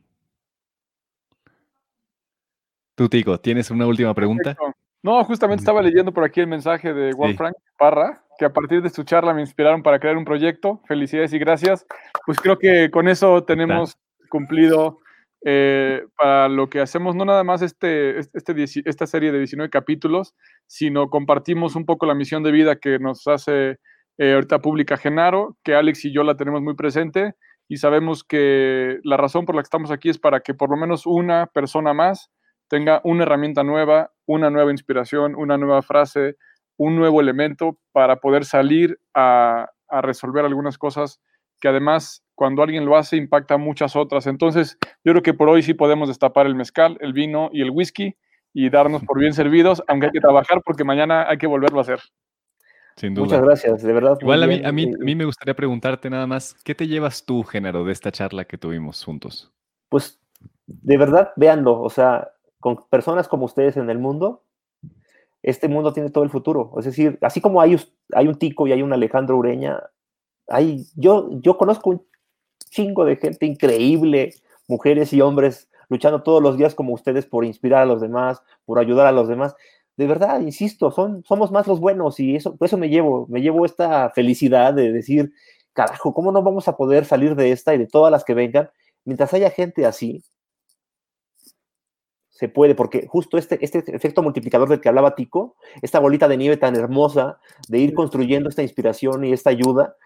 Tú, Tico, ¿tienes una última pregunta? No, justamente estaba leyendo por aquí el mensaje de Wolfgang Parra, que a partir de su charla me inspiraron para crear un proyecto. Felicidades y gracias. Pues creo que con eso tenemos cumplido eh, para lo que hacemos, no nada más este, este, esta serie de 19 capítulos, sino compartimos un poco la misión de vida que nos hace eh, ahorita pública Genaro, que Alex y yo la tenemos muy presente y sabemos que la razón por la que estamos aquí es para que por lo menos una persona más tenga una herramienta nueva, una nueva inspiración, una nueva frase, un nuevo elemento para poder salir a, resolver algunas cosas que además cuando alguien lo hace impacta muchas otras. Entonces, yo creo que por hoy sí podemos destapar el mezcal, el vino y el whisky y darnos por bien servidos, aunque hay que trabajar porque mañana hay que volverlo a hacer. Sin duda. Muchas gracias, de verdad. Igual a mí, a, mí, a mí me gustaría preguntarte nada más, ¿qué te llevas tú, género, de esta charla que tuvimos juntos? Pues, de verdad, véanlo, o sea, con personas como ustedes en el mundo, este mundo tiene todo el futuro. Es decir, así como hay, hay un Tico y hay un Alejandro Ureña, hay, yo, yo conozco un chingo de gente increíble, mujeres y hombres luchando todos los días como ustedes por inspirar a los demás, por ayudar a los demás. De verdad, insisto, son, somos más los buenos y eso, por eso me llevo, me llevo esta felicidad de decir, carajo, ¿cómo no vamos a poder salir de esta y de todas las que vengan mientras haya gente así? se puede, porque justo este, este efecto multiplicador del que hablaba Tico, esta bolita de nieve tan hermosa de ir construyendo esta inspiración y esta ayuda,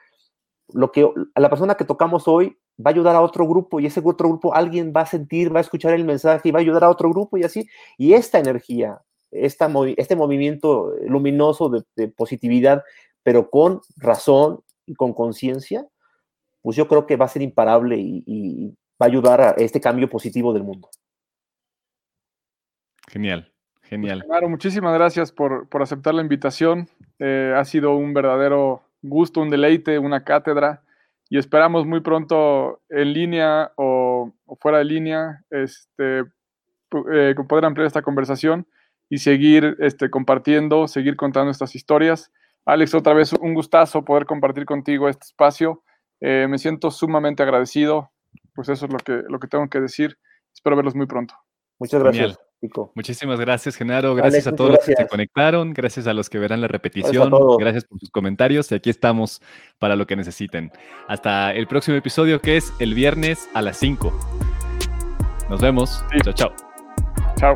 lo que a la persona que tocamos hoy va a ayudar a otro grupo y ese otro grupo alguien va a sentir, va a escuchar el mensaje y va a ayudar a otro grupo y así. Y esta energía, esta, este movimiento luminoso de, positividad, pero con razón y con conciencia, pues yo creo que va a ser imparable y va a ayudar a este cambio positivo del mundo. Genial, genial. Claro, muchísimas gracias por, aceptar la invitación. Eh, ha sido un verdadero gusto, un deleite, una cátedra y esperamos muy pronto en línea o, fuera de línea este, eh, poder ampliar esta conversación y seguir este, compartiendo, seguir contando estas historias. Alex, otra vez un gustazo poder compartir contigo este espacio. Eh, me siento sumamente agradecido. Pues eso es lo que, lo que tengo que decir. Espero verlos muy pronto. Muchas gracias. Muchísimas gracias, Genaro. Gracias a todos los que se conectaron. Gracias a los que verán la repetición. Gracias, por sus comentarios. Y aquí estamos para lo que necesiten. Hasta el próximo episodio, que es el viernes a las 5. Nos vemos. Chao, chao. Chao.